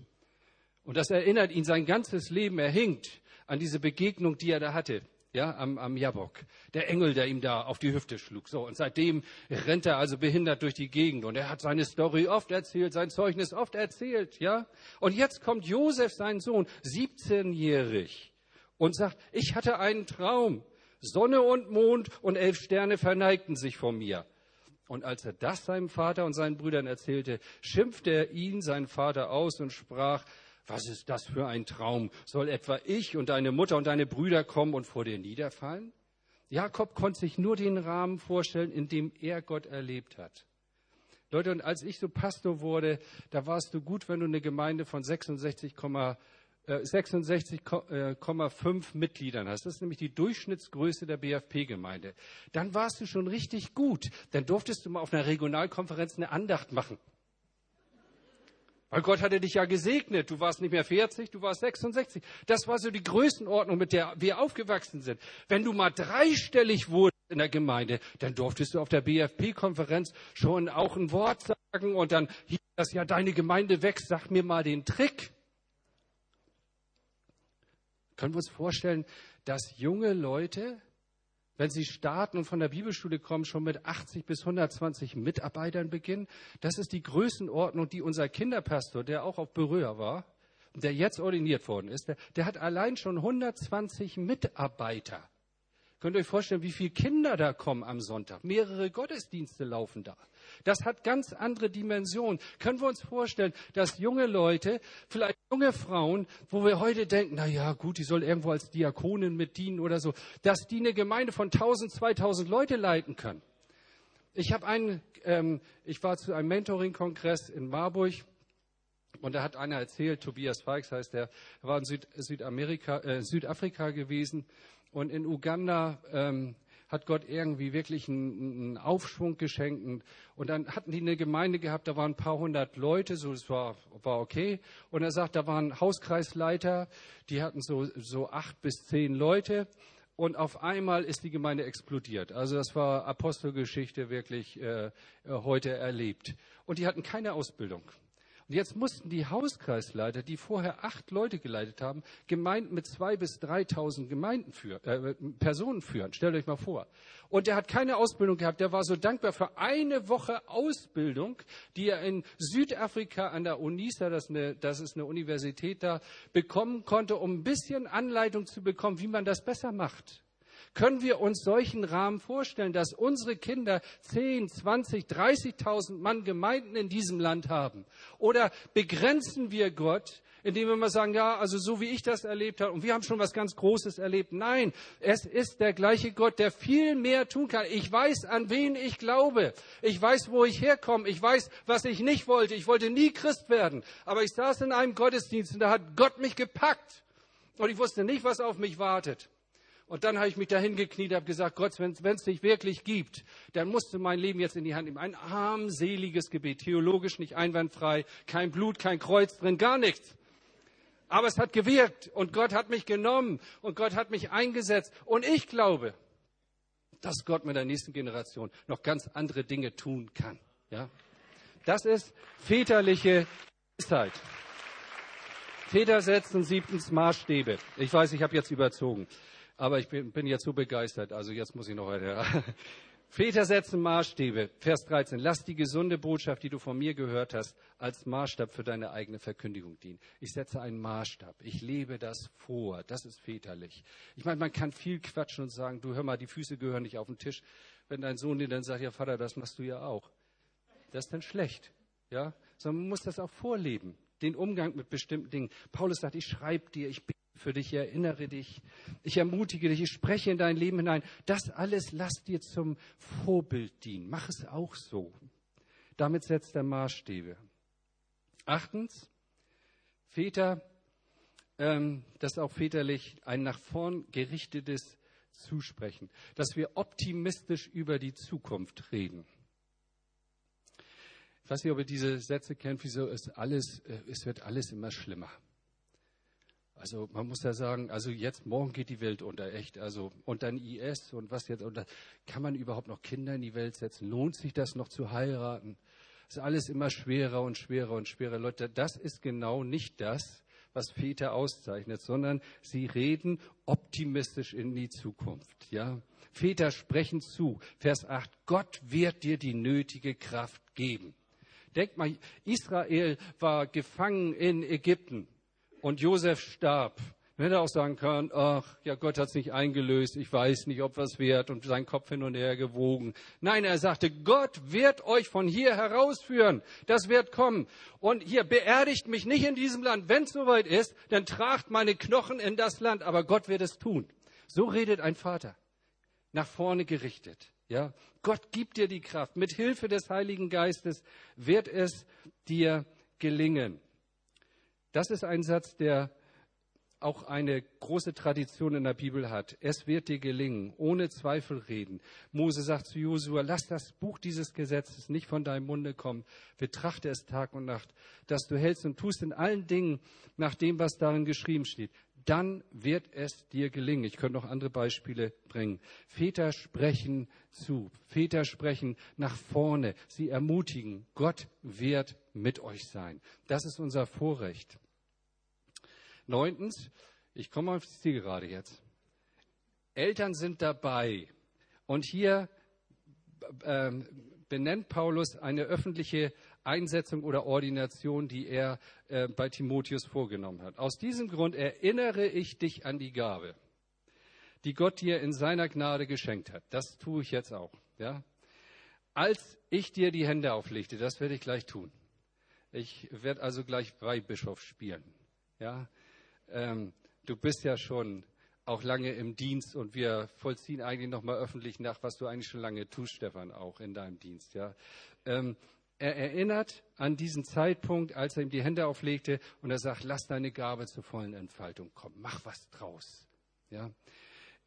Und das erinnert ihn sein ganzes Leben. Er hinkt an diese Begegnung, die er da hatte ja, am, am Jabok. Der Engel, der ihm da auf die Hüfte schlug. So, und seitdem rennt er also behindert durch die Gegend und er hat seine Story oft erzählt, sein Zeugnis oft erzählt, ja. Und jetzt kommt Josef, sein Sohn, 17-jährig, und sagt, ich hatte einen Traum. Sonne und Mond und elf Sterne verneigten sich vor mir. Und als er das seinem Vater und seinen Brüdern erzählte, schimpfte er ihn, seinen Vater, aus und sprach, was ist das für ein Traum? Soll etwa ich und deine Mutter und deine Brüder kommen und vor dir niederfallen? Jakob konnte sich nur den Rahmen vorstellen, in dem er Gott erlebt hat. Leute, und als ich so Pastor wurde, da warst du gut, wenn du eine Gemeinde von 66,5 66, äh, äh, Mitgliedern hast. Das ist nämlich die Durchschnittsgröße der BFP-Gemeinde. Dann warst du schon richtig gut. Dann durftest du mal auf einer Regionalkonferenz eine Andacht machen. Weil Gott hatte dich ja gesegnet. Du warst nicht mehr 40, du warst 66. Das war so die Größenordnung, mit der wir aufgewachsen sind. Wenn du mal dreistellig wurdest in der Gemeinde, dann durftest du auf der BFP-Konferenz schon auch ein Wort sagen und dann, hier, das ja deine Gemeinde wächst, sag mir mal den Trick. Können wir uns vorstellen, dass junge Leute wenn Sie starten und von der Bibelschule kommen, schon mit 80 bis 120 Mitarbeitern beginnen. Das ist die Größenordnung, die unser Kinderpastor, der auch auf Berührer war, der jetzt ordiniert worden ist, der, der hat allein schon 120 Mitarbeiter. Könnt ihr euch vorstellen, wie viele Kinder da kommen am Sonntag? Mehrere Gottesdienste laufen da. Das hat ganz andere Dimensionen. Können wir uns vorstellen, dass junge Leute, vielleicht junge Frauen, wo wir heute denken, na ja, gut, die soll irgendwo als Diakonin mitdienen oder so, dass die eine Gemeinde von 1000, 2000 Leute leiten können. Ich habe einen, ähm, ich war zu einem Mentoring-Kongress in Marburg und da hat einer erzählt, Tobias Feix heißt der, er war in Süd, Südamerika, äh, Südafrika gewesen und in Uganda ähm, hat Gott irgendwie wirklich einen, einen Aufschwung geschenkt. Und dann hatten die eine Gemeinde gehabt, da waren ein paar hundert Leute, so das war, war okay. Und er sagt, da waren Hauskreisleiter, die hatten so, so acht bis zehn Leute. Und auf einmal ist die Gemeinde explodiert. Also das war Apostelgeschichte wirklich äh, heute erlebt. Und die hatten keine Ausbildung. Und jetzt mussten die Hauskreisleiter, die vorher acht Leute geleitet haben, Gemeinden mit zwei bis dreitausend Gemeinden führen, äh, Personen führen. Stellt euch mal vor. Und er hat keine Ausbildung gehabt. Der war so dankbar für eine Woche Ausbildung, die er in Südafrika an der UNISA, das eine, das ist eine Universität da, bekommen konnte, um ein bisschen Anleitung zu bekommen, wie man das besser macht. Können wir uns solchen Rahmen vorstellen, dass unsere Kinder 10, 20, 30.000 Mann Gemeinden in diesem Land haben? Oder begrenzen wir Gott, indem wir mal sagen, ja, also so wie ich das erlebt habe, und wir haben schon was ganz Großes erlebt. Nein, es ist der gleiche Gott, der viel mehr tun kann. Ich weiß, an wen ich glaube. Ich weiß, wo ich herkomme. Ich weiß, was ich nicht wollte. Ich wollte nie Christ werden. Aber ich saß in einem Gottesdienst und da hat Gott mich gepackt. Und ich wusste nicht, was auf mich wartet. Und dann habe ich mich dahin gekniet und habe gesagt, Gott, wenn es dich wirklich gibt, dann musst du mein Leben jetzt in die Hand nehmen. Ein armseliges Gebet, theologisch nicht einwandfrei, kein Blut, kein Kreuz drin, gar nichts. Aber es hat gewirkt und Gott hat mich genommen und Gott hat mich eingesetzt. Und ich glaube, dass Gott mit der nächsten Generation noch ganz andere Dinge tun kann. Ja? Das ist väterliche Weisheit. Väter setzen siebtens Maßstäbe. Ich weiß, ich habe jetzt überzogen, aber ich bin, bin, jetzt so begeistert. Also jetzt muss ich noch weiter. *laughs* Väter setzen Maßstäbe. Vers 13. Lass die gesunde Botschaft, die du von mir gehört hast, als Maßstab für deine eigene Verkündigung dienen. Ich setze einen Maßstab. Ich lebe das vor. Das ist väterlich. Ich meine, man kann viel quatschen und sagen, du hör mal, die Füße gehören nicht auf den Tisch. Wenn dein Sohn dir dann sagt, ja Vater, das machst du ja auch. Das ist dann schlecht. Ja? Sondern man muss das auch vorleben den Umgang mit bestimmten Dingen. Paulus sagt, ich schreibe dir, ich bete für dich, ich erinnere dich, ich ermutige dich, ich spreche in dein Leben hinein. Das alles lass dir zum Vorbild dienen. Mach es auch so. Damit setzt er Maßstäbe. Achtens, Väter, ähm, das auch väterlich, ein nach vorn gerichtetes Zusprechen, dass wir optimistisch über die Zukunft reden. Ich weiß nicht, ob ihr diese Sätze kennt, wieso ist alles, äh, es wird alles immer schlimmer. Also man muss ja sagen, also jetzt morgen geht die Welt unter, echt. Also und dann IS und was jetzt und da, kann man überhaupt noch Kinder in die Welt setzen? Lohnt sich das noch zu heiraten? ist alles immer schwerer und schwerer und schwerer. Leute, das ist genau nicht das, was Väter auszeichnet, sondern sie reden optimistisch in die Zukunft. Ja, Väter sprechen zu. Vers 8: Gott wird dir die nötige Kraft geben. Denkt mal, Israel war gefangen in Ägypten und Josef starb. Man hätte auch sagen können, ach, ja, Gott hat es nicht eingelöst, ich weiß nicht, ob was wert und seinen Kopf hin und her gewogen. Nein, er sagte, Gott wird euch von hier herausführen. Das wird kommen. Und hier beerdigt mich nicht in diesem Land. Wenn es soweit ist, dann tragt meine Knochen in das Land, aber Gott wird es tun. So redet ein Vater. Nach vorne gerichtet. Ja, Gott gibt dir die Kraft. Mit Hilfe des Heiligen Geistes wird es dir gelingen. Das ist ein Satz, der auch eine große Tradition in der Bibel hat. Es wird dir gelingen, ohne Zweifel reden. Mose sagt zu Josua, lass das Buch dieses Gesetzes nicht von deinem Munde kommen. Betrachte es Tag und Nacht, dass du hältst und tust in allen Dingen nach dem, was darin geschrieben steht dann wird es dir gelingen. Ich könnte noch andere Beispiele bringen. Väter sprechen zu. Väter sprechen nach vorne. Sie ermutigen. Gott wird mit euch sein. Das ist unser Vorrecht. Neuntens, ich komme auf die Zielgerade jetzt. Eltern sind dabei. Und hier äh, benennt Paulus eine öffentliche Einsetzung oder Ordination, die er äh, bei Timotheus vorgenommen hat. Aus diesem Grund erinnere ich dich an die Gabe, die Gott dir in seiner Gnade geschenkt hat. Das tue ich jetzt auch. Ja? Als ich dir die Hände auflegte, das werde ich gleich tun. Ich werde also gleich Weihbischof spielen. Ja? Ähm, du bist ja schon auch lange im Dienst und wir vollziehen eigentlich nochmal öffentlich nach, was du eigentlich schon lange tust, Stefan, auch in deinem Dienst. Ja? Ähm, er erinnert an diesen Zeitpunkt, als er ihm die Hände auflegte und er sagt, lass deine Gabe zur vollen Entfaltung kommen, mach was draus. Ja?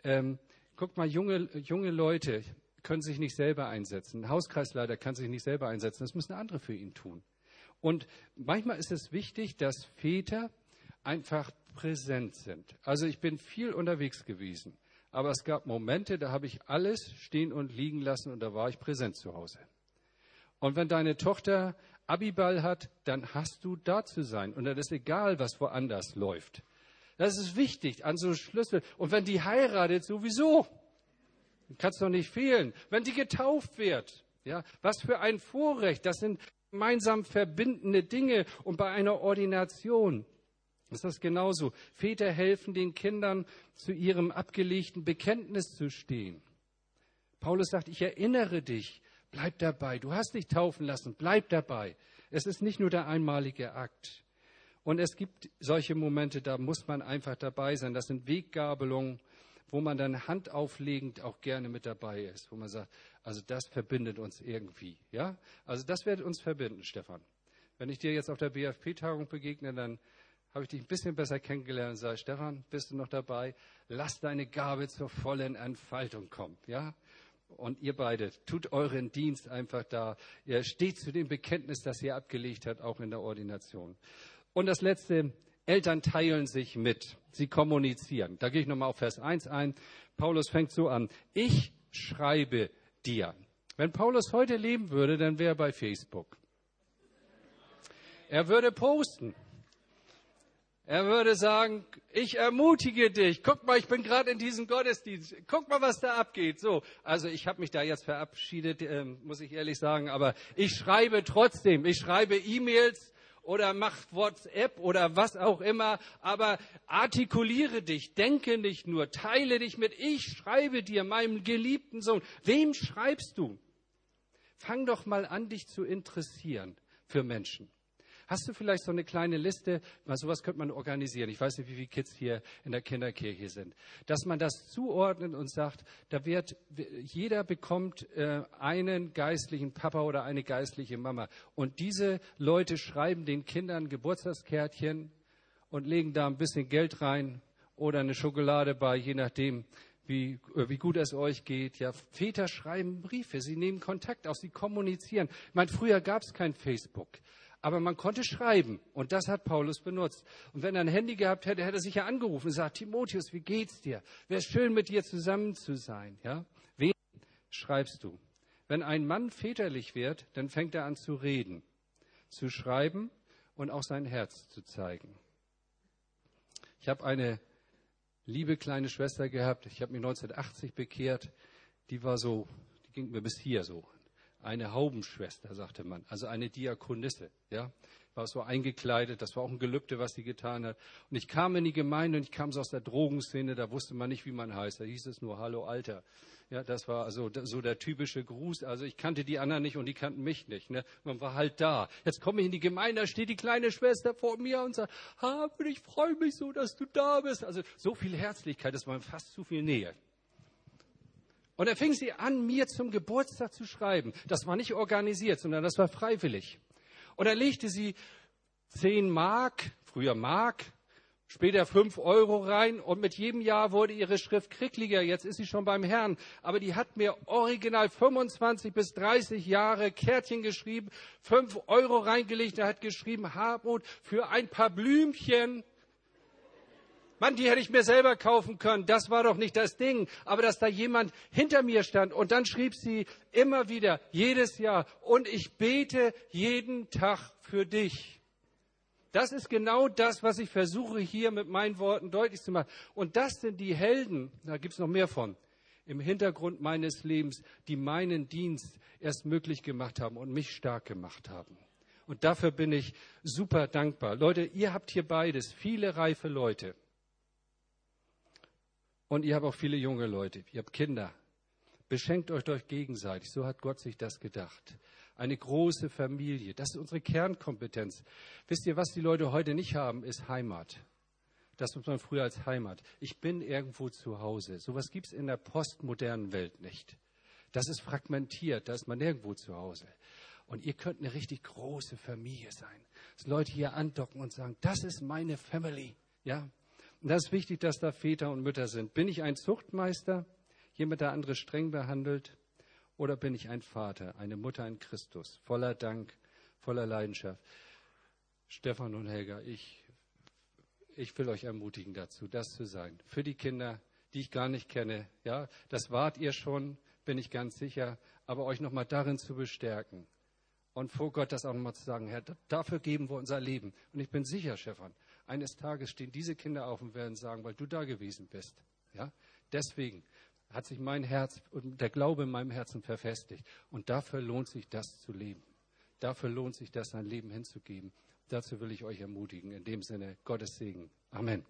Ähm, guck mal, junge, junge Leute können sich nicht selber einsetzen. Ein Hauskreisleiter kann sich nicht selber einsetzen, das müssen andere für ihn tun. Und manchmal ist es wichtig, dass Väter einfach präsent sind. Also ich bin viel unterwegs gewesen, aber es gab Momente, da habe ich alles stehen und liegen lassen und da war ich präsent zu Hause. Und wenn deine Tochter Abiball hat, dann hast du da zu sein. Und dann ist egal, was woanders läuft. Das ist wichtig an so Schlüssel. Und wenn die heiratet, sowieso. Kann es doch nicht fehlen. Wenn die getauft wird. Ja, was für ein Vorrecht. Das sind gemeinsam verbindende Dinge. Und bei einer Ordination. Das ist genauso. Väter helfen den Kindern, zu ihrem abgelegten Bekenntnis zu stehen. Paulus sagt, ich erinnere dich, bleib dabei. Du hast dich taufen lassen, bleib dabei. Es ist nicht nur der einmalige Akt. Und es gibt solche Momente, da muss man einfach dabei sein. Das sind Weggabelungen, wo man dann handauflegend auch gerne mit dabei ist, wo man sagt, also das verbindet uns irgendwie. Ja? Also das wird uns verbinden, Stefan. Wenn ich dir jetzt auf der BFP-Tagung begegne, dann habe ich dich ein bisschen besser kennengelernt und sage, Stefan, bist du noch dabei? Lass deine Gabe zur vollen Entfaltung kommen. Ja? Und ihr beide, tut euren Dienst einfach da. Ihr steht zu dem Bekenntnis, das ihr abgelegt habt, auch in der Ordination. Und das letzte, Eltern teilen sich mit. Sie kommunizieren. Da gehe ich nochmal auf Vers 1 ein. Paulus fängt so an. Ich schreibe dir. Wenn Paulus heute leben würde, dann wäre er bei Facebook. Er würde posten. Er würde sagen, ich ermutige dich. Guck mal, ich bin gerade in diesem Gottesdienst. Guck mal, was da abgeht. So, also ich habe mich da jetzt verabschiedet, äh, muss ich ehrlich sagen, aber ich schreibe trotzdem. Ich schreibe E-Mails oder mach WhatsApp oder was auch immer, aber artikuliere dich, denke nicht nur, teile dich mit. Ich schreibe dir, meinem geliebten Sohn. Wem schreibst du? Fang doch mal an, dich zu interessieren für Menschen. Hast du vielleicht so eine kleine Liste? Mal sowas könnte man organisieren. Ich weiß nicht, wie viele Kids hier in der Kinderkirche sind. Dass man das zuordnet und sagt, da wird, jeder bekommt äh, einen geistlichen Papa oder eine geistliche Mama. Und diese Leute schreiben den Kindern Geburtstagskärtchen und legen da ein bisschen Geld rein oder eine Schokolade bei, je nachdem, wie, äh, wie gut es euch geht. Ja, Väter schreiben Briefe, sie nehmen Kontakt auf, sie kommunizieren. Ich meine, früher gab es kein Facebook. Aber man konnte schreiben und das hat Paulus benutzt. Und wenn er ein Handy gehabt hätte, hätte er sich ja angerufen und gesagt, Timotheus, wie geht's dir? Wäre schön, mit dir zusammen zu sein. Ja? Wen schreibst du? Wenn ein Mann väterlich wird, dann fängt er an zu reden, zu schreiben und auch sein Herz zu zeigen. Ich habe eine liebe kleine Schwester gehabt. Ich habe mich 1980 bekehrt. Die war so, die ging mir bis hier so eine Haubenschwester, sagte man, also eine Diakonisse, ja, war so eingekleidet, das war auch ein Gelübde, was sie getan hat. Und ich kam in die Gemeinde und ich kam so aus der Drogenszene, da wusste man nicht, wie man heißt, da hieß es nur Hallo Alter. Ja, das war also so der typische Gruß. Also ich kannte die anderen nicht und die kannten mich nicht. Ne? Man war halt da. Jetzt komme ich in die Gemeinde, da steht die kleine Schwester vor mir und sagt, Habe, ich freue mich so, dass du da bist. Also so viel Herzlichkeit, das war fast zu viel Nähe. Und er fing sie an, mir zum Geburtstag zu schreiben. Das war nicht organisiert, sondern das war freiwillig. Und er legte sie zehn Mark, früher Mark, später fünf Euro rein und mit jedem Jahr wurde ihre Schrift krickliger. Jetzt ist sie schon beim Herrn. Aber die hat mir original 25 bis 30 Jahre Kärtchen geschrieben, fünf Euro reingelegt. Er hat geschrieben, Hartmut, für ein paar Blümchen Mann, die hätte ich mir selber kaufen können. Das war doch nicht das Ding. Aber dass da jemand hinter mir stand und dann schrieb sie immer wieder, jedes Jahr, und ich bete jeden Tag für dich. Das ist genau das, was ich versuche hier mit meinen Worten deutlich zu machen. Und das sind die Helden, da gibt es noch mehr von, im Hintergrund meines Lebens, die meinen Dienst erst möglich gemacht haben und mich stark gemacht haben. Und dafür bin ich super dankbar. Leute, ihr habt hier beides, viele reife Leute. Und ihr habt auch viele junge Leute, ihr habt Kinder. Beschenkt euch durch gegenseitig, so hat Gott sich das gedacht. Eine große Familie, das ist unsere Kernkompetenz. Wisst ihr, was die Leute heute nicht haben, ist Heimat. Das muss man früher als Heimat. Ich bin irgendwo zu Hause. Sowas gibt es in der postmodernen Welt nicht. Das ist fragmentiert, da ist man nirgendwo zu Hause. Und ihr könnt eine richtig große Familie sein. Dass Leute hier andocken und sagen, das ist meine Family. Ja, und das ist wichtig, dass da Väter und Mütter sind. Bin ich ein Zuchtmeister, jemand, der andere streng behandelt? Oder bin ich ein Vater, eine Mutter in Christus, voller Dank, voller Leidenschaft? Stefan und Helga, ich, ich will euch ermutigen dazu, das zu sein. Für die Kinder, die ich gar nicht kenne. Ja, das wart ihr schon, bin ich ganz sicher. Aber euch nochmal darin zu bestärken. Und vor Gott das auch nochmal zu sagen, Herr, dafür geben wir unser Leben. Und ich bin sicher, Stefan, eines Tages stehen diese Kinder auf und werden sagen, weil du da gewesen bist. Ja? Deswegen hat sich mein Herz und der Glaube in meinem Herzen verfestigt. Und dafür lohnt sich das zu leben. Dafür lohnt sich das, sein Leben hinzugeben. Dazu will ich euch ermutigen. In dem Sinne, Gottes Segen. Amen.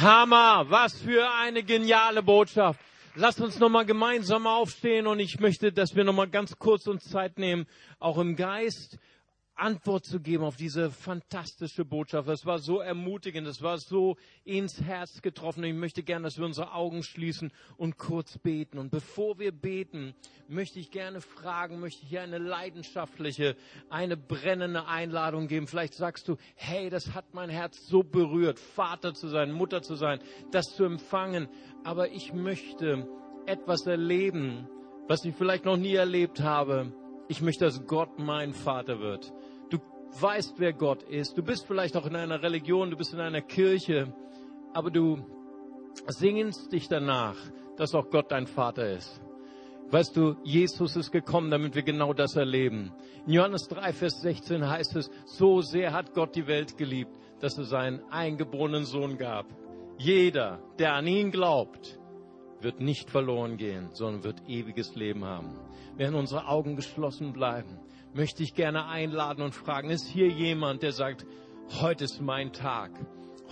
Hammer, was für eine geniale Botschaft. Lasst uns nochmal gemeinsam aufstehen und ich möchte, dass wir nochmal ganz kurz uns Zeit nehmen, auch im Geist Antwort zu geben auf diese fantastische Botschaft. Das war so ermutigend, das war so ins Herz getroffen. Ich möchte gerne, dass wir unsere Augen schließen und kurz beten. Und bevor wir beten, möchte ich gerne fragen, möchte ich hier eine leidenschaftliche, eine brennende Einladung geben. Vielleicht sagst du, hey, das hat mein Herz so berührt, Vater zu sein, Mutter zu sein, das zu empfangen. Aber ich möchte etwas erleben, was ich vielleicht noch nie erlebt habe. Ich möchte, dass Gott mein Vater wird weißt, wer Gott ist. Du bist vielleicht auch in einer Religion, du bist in einer Kirche, aber du singst dich danach, dass auch Gott dein Vater ist. Weißt du, Jesus ist gekommen, damit wir genau das erleben. In Johannes 3, Vers 16 heißt es, so sehr hat Gott die Welt geliebt, dass er seinen eingeborenen Sohn gab. Jeder, der an ihn glaubt, wird nicht verloren gehen, sondern wird ewiges Leben haben. Während unsere Augen geschlossen bleiben, möchte ich gerne einladen und fragen, ist hier jemand, der sagt, heute ist mein Tag.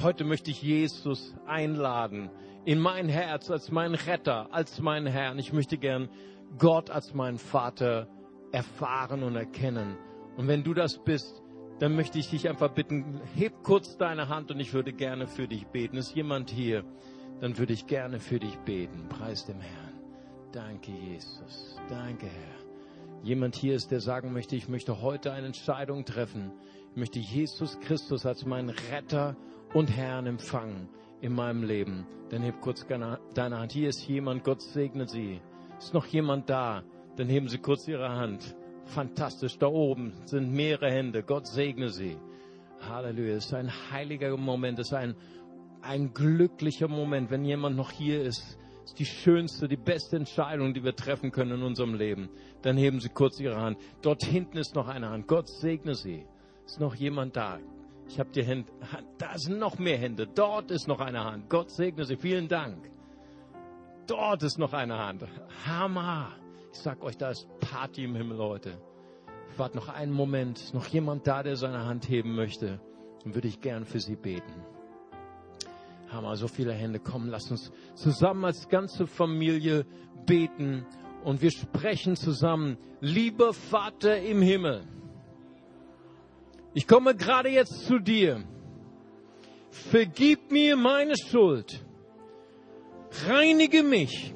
Heute möchte ich Jesus einladen in mein Herz als mein Retter, als mein Herrn. Ich möchte gern Gott als meinen Vater erfahren und erkennen. Und wenn du das bist, dann möchte ich dich einfach bitten, heb kurz deine Hand und ich würde gerne für dich beten. Ist jemand hier? Dann würde ich gerne für dich beten. Preis dem Herrn. Danke, Jesus. Danke, Herr jemand hier ist, der sagen möchte, ich möchte heute eine Entscheidung treffen. Ich möchte Jesus Christus als meinen Retter und Herrn empfangen in meinem Leben. Dann heb kurz deine Hand. Hier ist jemand, Gott segne sie. Ist noch jemand da? Dann heben Sie kurz Ihre Hand. Fantastisch, da oben sind mehrere Hände. Gott segne sie. Halleluja. Es ist ein heiliger Moment. Es ist ein, ein glücklicher Moment, wenn jemand noch hier ist ist die schönste, die beste Entscheidung, die wir treffen können in unserem Leben. Dann heben Sie kurz Ihre Hand. Dort hinten ist noch eine Hand. Gott segne Sie. Ist noch jemand da? Ich habe die Hände. Da sind noch mehr Hände. Dort ist noch eine Hand. Gott segne Sie. Vielen Dank. Dort ist noch eine Hand. Hammer. Ich sag euch, da ist Party im Himmel heute. Wart noch einen Moment. Ist noch jemand da, der seine Hand heben möchte? Dann würde ich gern für Sie beten. Hammer, so viele Hände kommen. Lass uns zusammen als ganze Familie beten und wir sprechen zusammen. Lieber Vater im Himmel, ich komme gerade jetzt zu dir. Vergib mir meine Schuld. Reinige mich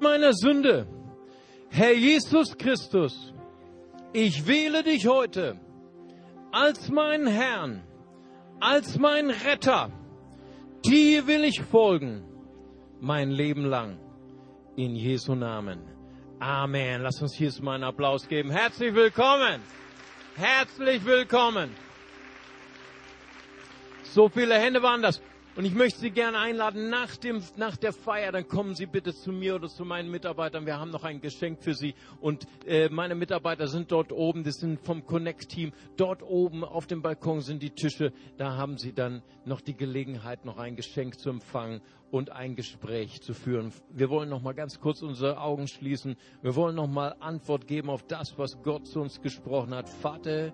meiner Sünde. Herr Jesus Christus, ich wähle dich heute als meinen Herrn, als meinen Retter Dir will ich folgen, mein Leben lang. In Jesu Namen. Amen. Lass uns hier mal einen Applaus geben. Herzlich willkommen. Herzlich willkommen. So viele Hände waren das. Und ich möchte Sie gerne einladen, nach, dem, nach der Feier, dann kommen Sie bitte zu mir oder zu meinen Mitarbeitern. Wir haben noch ein Geschenk für Sie. Und äh, meine Mitarbeiter sind dort oben, das sind vom Connect-Team. Dort oben auf dem Balkon sind die Tische. Da haben Sie dann noch die Gelegenheit, noch ein Geschenk zu empfangen und ein Gespräch zu führen. Wir wollen noch mal ganz kurz unsere Augen schließen. Wir wollen noch mal Antwort geben auf das, was Gott zu uns gesprochen hat. Vater,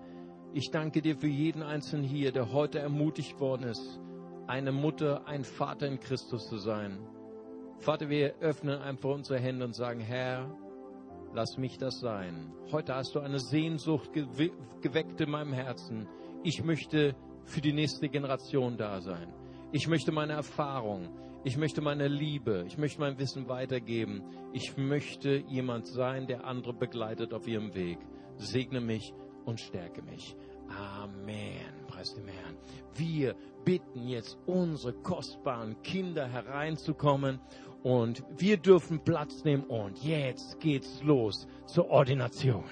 ich danke dir für jeden Einzelnen hier, der heute ermutigt worden ist eine Mutter, ein Vater in Christus zu sein. Vater, wir öffnen einfach unsere Hände und sagen, Herr, lass mich das sein. Heute hast du eine Sehnsucht geweckt in meinem Herzen. Ich möchte für die nächste Generation da sein. Ich möchte meine Erfahrung, ich möchte meine Liebe, ich möchte mein Wissen weitergeben. Ich möchte jemand sein, der andere begleitet auf ihrem Weg. Segne mich und stärke mich. Amen. Preis dem Herrn. Wir bitten jetzt unsere kostbaren Kinder hereinzukommen und wir dürfen Platz nehmen und jetzt geht's los zur Ordination.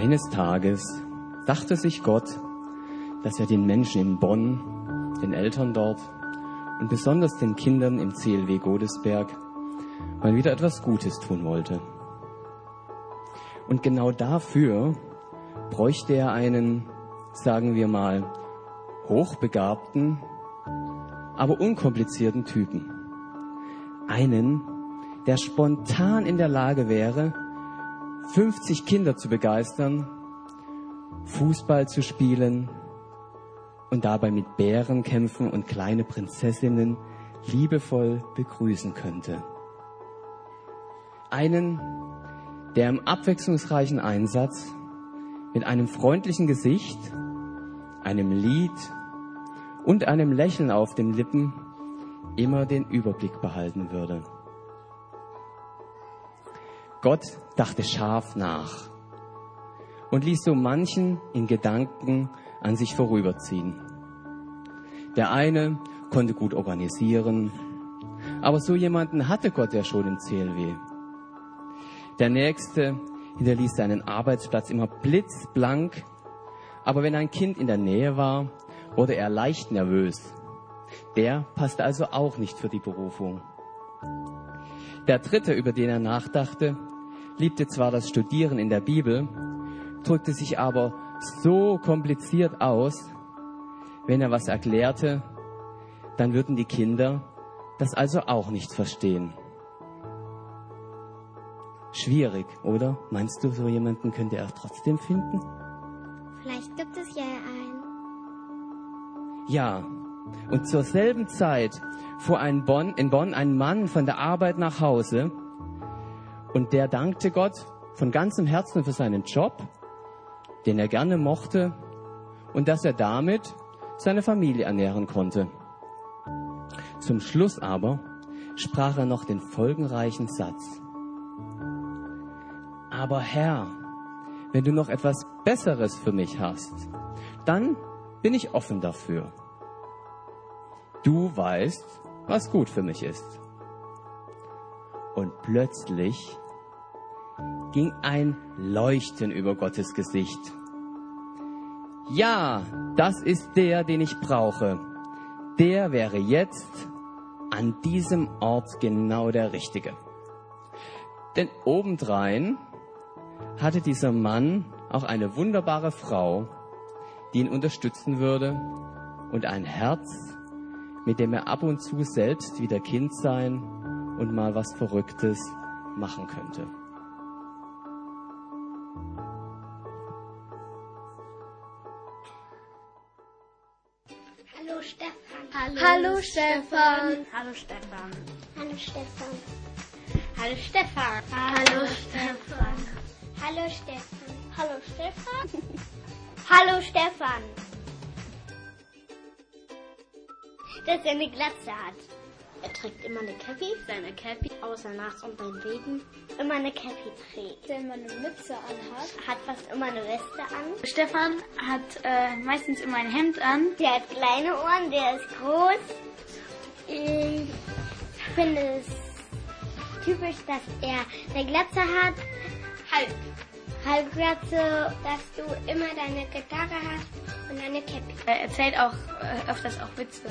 Eines Tages dachte sich Gott, dass er den Menschen in Bonn, den Eltern dort und besonders den Kindern im CLW Godesberg mal wieder etwas Gutes tun wollte. Und genau dafür bräuchte er einen, sagen wir mal, hochbegabten, aber unkomplizierten Typen. Einen, der spontan in der Lage wäre, 50 Kinder zu begeistern, Fußball zu spielen und dabei mit Bären kämpfen und kleine Prinzessinnen liebevoll begrüßen könnte. Einen, der im abwechslungsreichen Einsatz mit einem freundlichen Gesicht, einem Lied und einem Lächeln auf den Lippen immer den Überblick behalten würde. Gott dachte scharf nach und ließ so manchen in Gedanken an sich vorüberziehen. Der eine konnte gut organisieren, aber so jemanden hatte Gott ja schon im CLW. Der nächste hinterließ seinen Arbeitsplatz immer blitzblank, aber wenn ein Kind in der Nähe war, wurde er leicht nervös. Der passte also auch nicht für die Berufung. Der dritte, über den er nachdachte, liebte zwar das Studieren in der Bibel, drückte sich aber so kompliziert aus, wenn er was erklärte, dann würden die Kinder das also auch nicht verstehen. Schwierig, oder? Meinst du, so jemanden könnte er trotzdem finden? Vielleicht gibt es ja einen. Ja. Und zur selben Zeit fuhr ein Bonn, in Bonn ein Mann von der Arbeit nach Hause und der dankte Gott von ganzem Herzen für seinen Job, den er gerne mochte und dass er damit seine Familie ernähren konnte. Zum Schluss aber sprach er noch den folgenreichen Satz. Aber Herr, wenn du noch etwas Besseres für mich hast, dann bin ich offen dafür. Du weißt, was gut für mich ist. Und plötzlich ging ein Leuchten über Gottes Gesicht. Ja, das ist der, den ich brauche. Der wäre jetzt an diesem Ort genau der Richtige. Denn obendrein hatte dieser Mann auch eine wunderbare Frau, die ihn unterstützen würde und ein Herz, mit dem er ab und zu selbst wieder Kind sein und mal was Verrücktes machen könnte. Hallo Stefan. Hallo Stefan. Hallo Stefan. Hallo Stefan. Hallo Stefan. Hallo Stefan. Hallo Stefan. Hallo Stefan. Hallo Stefan. Dass er eine Glatze hat. Er trägt immer eine Cappy, seine Cappy, außer nachts und beim Beten. Immer eine Cappy trägt. Der immer eine Mütze anhat. Hat fast immer eine Weste an. Stefan hat äh, meistens immer ein Hemd an. Der hat kleine Ohren, der ist groß. Ich finde es typisch, dass er eine Glatze hat. Halb. Halbglatze, dass du immer deine Gitarre hast und eine Cappy. Er erzählt auch äh, öfters auch Witze.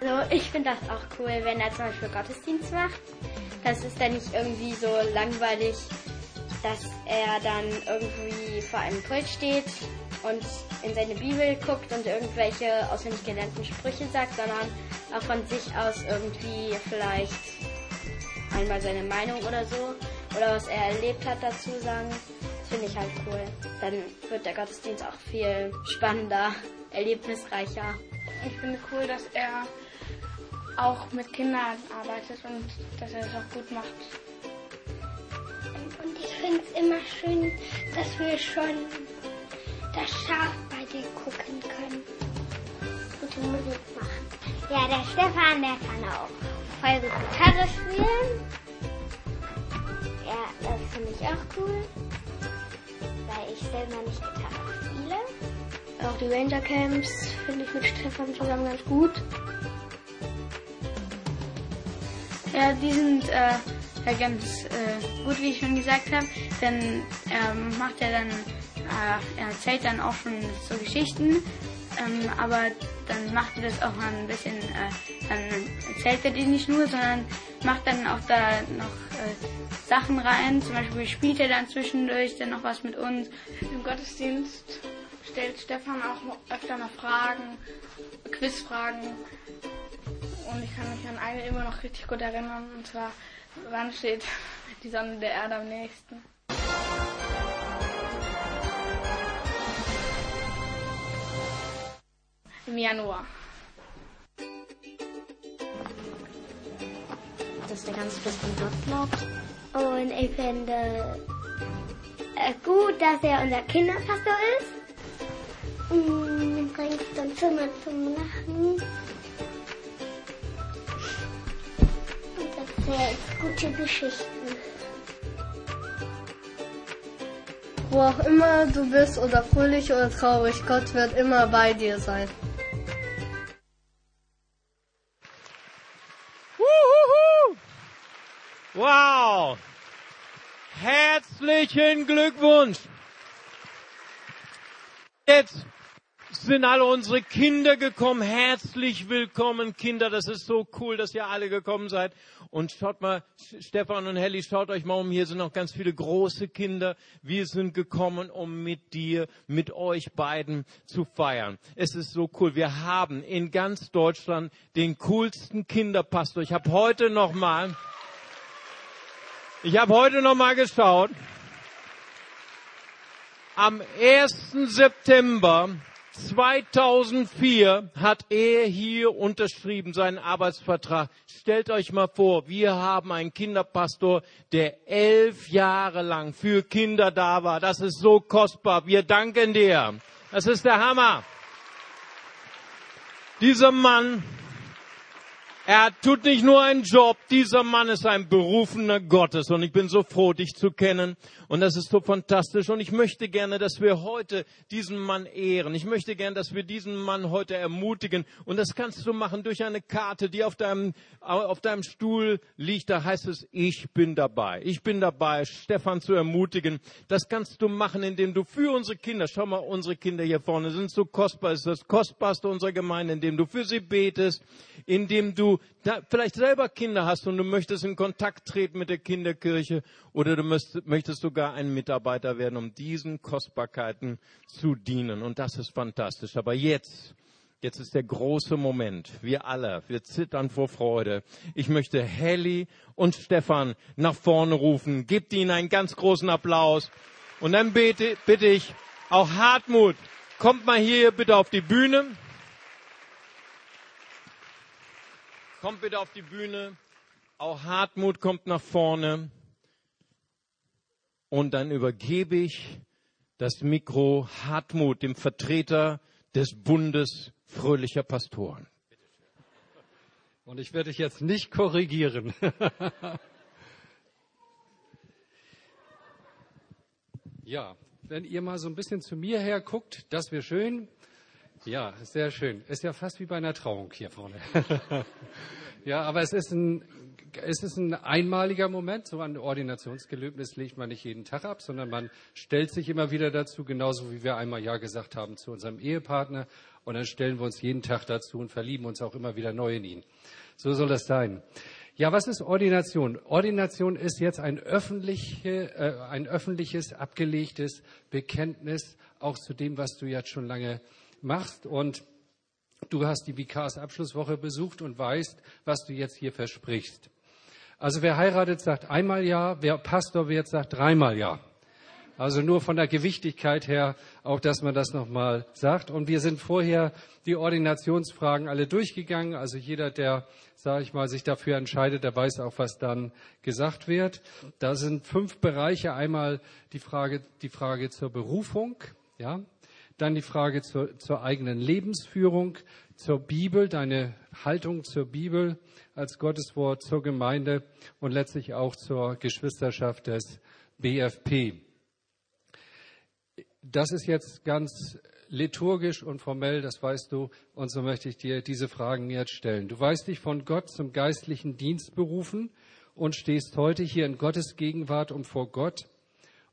Also ich finde das auch cool, wenn er zum Beispiel Gottesdienst macht. Das ist dann nicht irgendwie so langweilig, dass er dann irgendwie vor einem Pult steht und in seine Bibel guckt und irgendwelche auswendig gelernten Sprüche sagt, sondern auch von sich aus irgendwie vielleicht einmal seine Meinung oder so oder was er erlebt hat dazu sagen. Das finde ich halt cool. Dann wird der Gottesdienst auch viel spannender, erlebnisreicher. Ich finde cool, dass er auch mit Kindern arbeitet und dass er das auch gut macht. Und ich finde es immer schön, dass wir schon das Schaf bei dir gucken können. Gute Musik machen. Ja, der Stefan, der kann auch voll gut Gitarre spielen. Ja, das finde ich auch cool. Weil ich selber nicht Gitarre spiele. Auch die Ranger Camps finde ich mit Stefan zusammen ganz gut. Ja, die sind äh, ja ganz äh, gut, wie ich schon gesagt habe. Dann ähm, macht er dann, äh, er erzählt dann auch schon so Geschichten, ähm, aber dann macht er das auch mal ein bisschen, äh, dann erzählt er die nicht nur, sondern macht dann auch da noch äh, Sachen rein. Zum Beispiel spielt er dann zwischendurch dann noch was mit uns. Im Gottesdienst stellt Stefan auch öfter mal Fragen, Quizfragen. Und ich kann mich an eine immer noch richtig gut erinnern. Und zwar, wann steht die Sonne der Erde am nächsten? Im Januar. Dass der ganz fest an Gott glaubt. Und ich finde äh, gut, dass er unser Kinderpastor ist. Mm, bringt uns immer zum Lachen. Und erzählt gute Geschichten. Wo auch immer du bist oder fröhlich oder traurig, Gott wird immer bei dir sein. Wow! Herzlichen Glückwunsch! Jetzt sind alle unsere Kinder gekommen. Herzlich willkommen, Kinder. Das ist so cool, dass ihr alle gekommen seid. Und schaut mal, Stefan und Helly, schaut euch mal um. Hier sind noch ganz viele große Kinder. Wir sind gekommen, um mit dir, mit euch beiden zu feiern. Es ist so cool. Wir haben in ganz Deutschland den coolsten Kinderpastor. Ich habe heute noch mal, ich habe heute noch mal geschaut. Am 1. September 2004 hat er hier unterschrieben, seinen Arbeitsvertrag. Stellt euch mal vor, wir haben einen Kinderpastor, der elf Jahre lang für Kinder da war. Das ist so kostbar. Wir danken dir. Das ist der Hammer. Dieser Mann er tut nicht nur einen Job, dieser Mann ist ein berufener Gottes und ich bin so froh, dich zu kennen und das ist so fantastisch und ich möchte gerne, dass wir heute diesen Mann ehren. Ich möchte gerne, dass wir diesen Mann heute ermutigen und das kannst du machen durch eine Karte, die auf deinem, auf deinem Stuhl liegt. Da heißt es, ich bin dabei. Ich bin dabei, Stefan zu ermutigen. Das kannst du machen, indem du für unsere Kinder, schau mal, unsere Kinder hier vorne sind so kostbar, ist das kostbarste unserer Gemeinde, indem du für sie betest, indem du da vielleicht selber Kinder hast und du möchtest in Kontakt treten mit der Kinderkirche oder du möchtest, sogar ein Mitarbeiter werden, um diesen Kostbarkeiten zu dienen. Und das ist fantastisch. Aber jetzt, jetzt ist der große Moment. Wir alle, wir zittern vor Freude. Ich möchte Helly und Stefan nach vorne rufen. Gebt ihnen einen ganz großen Applaus. Und dann bitte, bitte ich auch Hartmut, kommt mal hier bitte auf die Bühne. Kommt bitte auf die Bühne. Auch Hartmut kommt nach vorne. Und dann übergebe ich das Mikro Hartmut, dem Vertreter des Bundes fröhlicher Pastoren. Und ich werde dich jetzt nicht korrigieren. *laughs* ja, wenn ihr mal so ein bisschen zu mir her guckt, das wäre schön. Ja, sehr schön. Ist ja fast wie bei einer Trauung hier vorne. *laughs* ja, aber es ist ein, es ist ein einmaliger Moment. So ein Ordinationsgelöbnis legt man nicht jeden Tag ab, sondern man stellt sich immer wieder dazu, genauso wie wir einmal Ja gesagt haben zu unserem Ehepartner. Und dann stellen wir uns jeden Tag dazu und verlieben uns auch immer wieder neu in ihn. So soll das sein. Ja, was ist Ordination? Ordination ist jetzt ein, öffentliche, äh, ein öffentliches, abgelegtes Bekenntnis auch zu dem, was du jetzt schon lange machst und du hast die Vikarsabschlusswoche besucht und weißt, was du jetzt hier versprichst. Also wer heiratet, sagt einmal ja, wer Pastor wird, sagt dreimal ja. Also nur von der Gewichtigkeit her, auch dass man das nochmal sagt. Und wir sind vorher die Ordinationsfragen alle durchgegangen. Also jeder, der, sage ich mal, sich dafür entscheidet, der weiß auch, was dann gesagt wird. Da sind fünf Bereiche. Einmal die Frage, die Frage zur Berufung. Ja, dann die Frage zur, zur eigenen Lebensführung, zur Bibel, deine Haltung zur Bibel als Gotteswort, zur Gemeinde und letztlich auch zur Geschwisterschaft des BFP. Das ist jetzt ganz liturgisch und formell, das weißt du, und so möchte ich dir diese Fragen jetzt stellen. Du weißt dich von Gott zum geistlichen Dienst berufen und stehst heute hier in Gottes Gegenwart, um vor Gott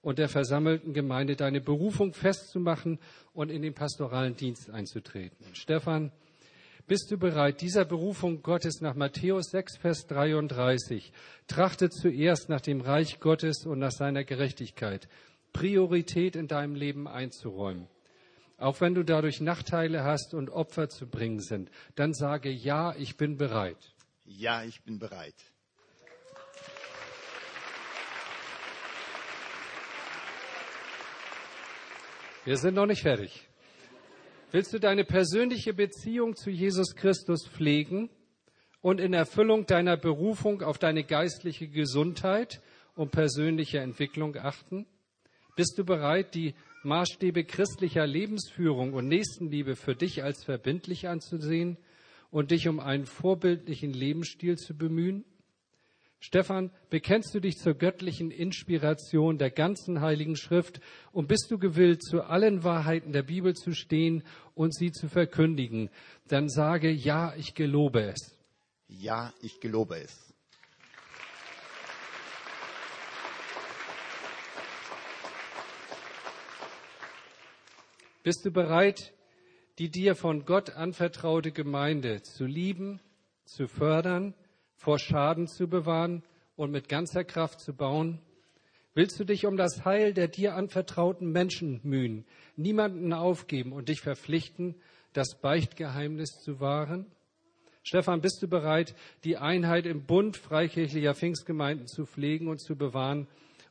und der versammelten Gemeinde deine Berufung festzumachen und in den pastoralen Dienst einzutreten. Stefan, bist du bereit, dieser Berufung Gottes nach Matthäus 6, Vers 33, trachte zuerst nach dem Reich Gottes und nach seiner Gerechtigkeit, Priorität in deinem Leben einzuräumen? Auch wenn du dadurch Nachteile hast und Opfer zu bringen sind, dann sage ja, ich bin bereit. Ja, ich bin bereit. Wir sind noch nicht fertig. Willst du deine persönliche Beziehung zu Jesus Christus pflegen und in Erfüllung deiner Berufung auf deine geistliche Gesundheit und persönliche Entwicklung achten? Bist du bereit, die Maßstäbe christlicher Lebensführung und Nächstenliebe für dich als verbindlich anzusehen und dich um einen vorbildlichen Lebensstil zu bemühen? Stefan, bekennst du dich zur göttlichen Inspiration der ganzen Heiligen Schrift und bist du gewillt, zu allen Wahrheiten der Bibel zu stehen und sie zu verkündigen? Dann sage, ja, ich gelobe es. Ja, ich gelobe es. Bist du bereit, die dir von Gott anvertraute Gemeinde zu lieben, zu fördern, vor Schaden zu bewahren und mit ganzer Kraft zu bauen? Willst du dich um das Heil der dir anvertrauten Menschen mühen, niemanden aufgeben und dich verpflichten, das Beichtgeheimnis zu wahren? Stefan, bist du bereit, die Einheit im Bund freikirchlicher Pfingstgemeinden zu pflegen und zu bewahren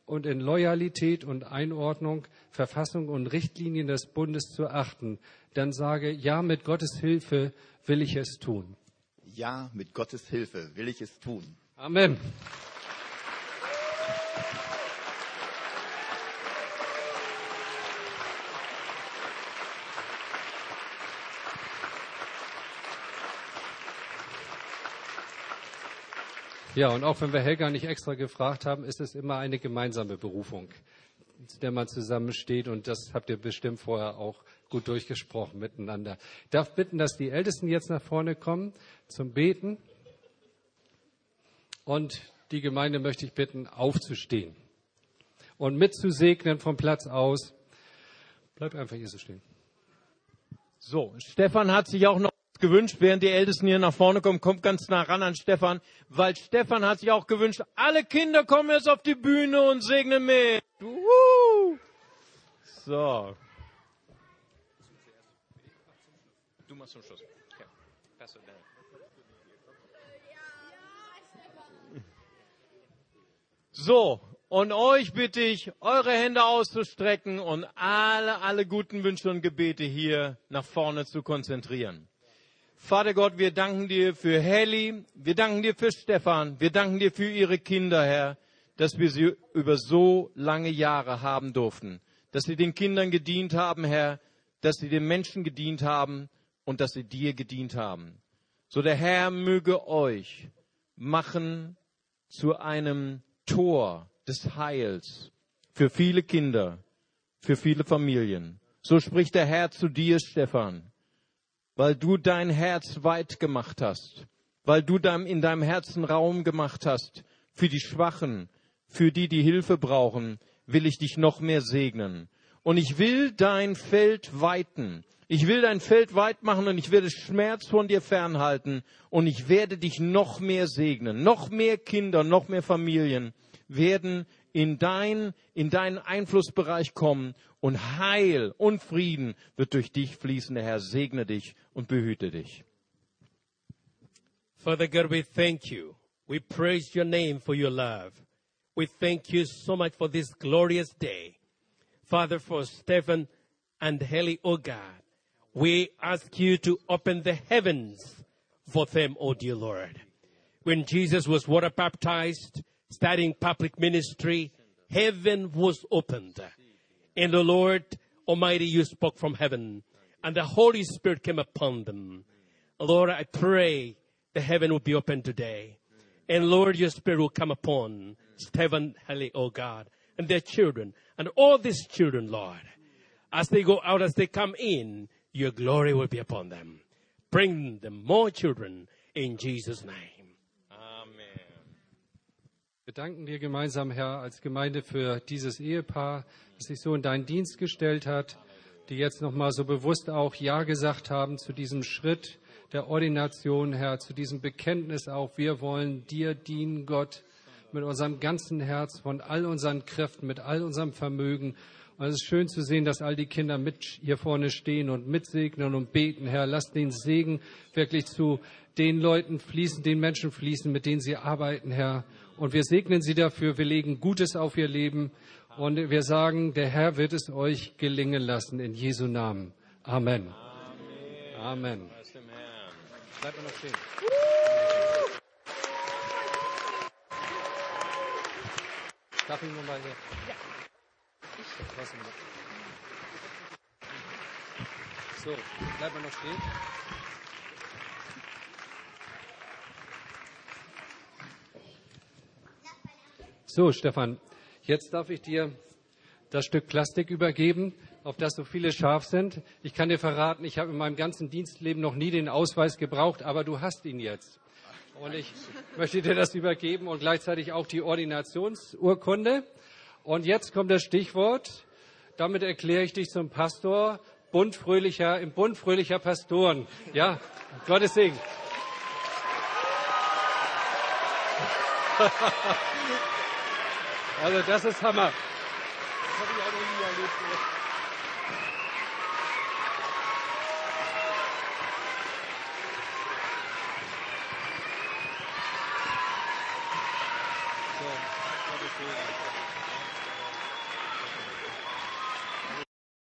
und in Loyalität und Einordnung Verfassung und Richtlinien des Bundes zu achten? Dann sage, ja, mit Gottes Hilfe will ich es tun. Ja, mit Gottes Hilfe will ich es tun. Amen. Ja, und auch wenn wir Helga nicht extra gefragt haben, ist es immer eine gemeinsame Berufung, zu der man zusammensteht. Und das habt ihr bestimmt vorher auch gut durchgesprochen miteinander. Ich darf bitten, dass die Ältesten jetzt nach vorne kommen zum Beten. Und die Gemeinde möchte ich bitten, aufzustehen und mitzusegnen vom Platz aus. Bleib einfach hier so stehen. So, Stefan hat sich auch noch gewünscht, während die Ältesten hier nach vorne kommen, kommt ganz nah ran an Stefan, weil Stefan hat sich auch gewünscht, alle Kinder kommen jetzt auf die Bühne und segnen mit. Uhu. So. Machst zum Schluss. Okay. So, und euch bitte ich, eure Hände auszustrecken und alle, alle guten Wünsche und Gebete hier nach vorne zu konzentrieren. Vater Gott, wir danken dir für Helly, wir danken dir für Stefan, wir danken dir für ihre Kinder, Herr, dass wir sie über so lange Jahre haben durften, dass sie den Kindern gedient haben, Herr, dass sie den Menschen gedient haben und dass sie dir gedient haben. So der Herr möge euch machen zu einem Tor des Heils für viele Kinder, für viele Familien. So spricht der Herr zu dir, Stefan weil du dein Herz weit gemacht hast, weil du in deinem Herzen Raum gemacht hast für die Schwachen, für die, die Hilfe brauchen, will ich dich noch mehr segnen. Und ich will dein Feld weiten. Ich will dein Feld weit machen und ich werde Schmerz von dir fernhalten und ich werde dich noch mehr segnen. Noch mehr Kinder, noch mehr Familien werden in dein, in deinen Einflussbereich kommen und Heil und Frieden wird durch dich fließen. Der Herr segne dich und behüte dich. Father God, we thank you. We praise your name for your love. We thank you so much for this glorious day. Father, for Stephen and Heli, oh God, we ask you to open the heavens for them, oh dear Lord. When Jesus was water baptized, starting public ministry, heaven was opened. And the Lord Almighty, you spoke from heaven, and the Holy Spirit came upon them. Lord, I pray the heaven will be open today. And Lord, your spirit will come upon Stephen, Haley, oh God, and their children, and all these children, Lord. As they go out, as they come in, your glory will be upon them. Bring them more children in Jesus' name. Wir danken dir gemeinsam, Herr, als Gemeinde für dieses Ehepaar, das sich so in deinen Dienst gestellt hat, die jetzt nochmal so bewusst auch Ja gesagt haben zu diesem Schritt der Ordination, Herr, zu diesem Bekenntnis auch. Wir wollen dir dienen, Gott, mit unserem ganzen Herz, von all unseren Kräften, mit all unserem Vermögen. Und es ist schön zu sehen, dass all die Kinder mit hier vorne stehen und mitsegnen und beten. Herr, lass den Segen wirklich zu den Leuten fließen, den Menschen fließen, mit denen sie arbeiten, Herr. Und wir segnen sie dafür. Wir legen Gutes auf ihr Leben. Und wir sagen, der Herr wird es euch gelingen lassen in Jesu Namen. Amen. Amen. Bleibt mal noch stehen. Darf ich nochmal hier? Ja. So, bleibt mal noch stehen. So, Stefan, jetzt darf ich dir das Stück Plastik übergeben, auf das so viele scharf sind. Ich kann dir verraten, ich habe in meinem ganzen Dienstleben noch nie den Ausweis gebraucht, aber du hast ihn jetzt. Und ich möchte dir das übergeben und gleichzeitig auch die Ordinationsurkunde. Und jetzt kommt das Stichwort. Damit erkläre ich dich zum Pastor, Bund fröhlicher, im Bund fröhlicher Pastoren. Ja, Gottes Segen. *laughs* Also das ist Hammer. Das habe ich auch noch nie erlebt.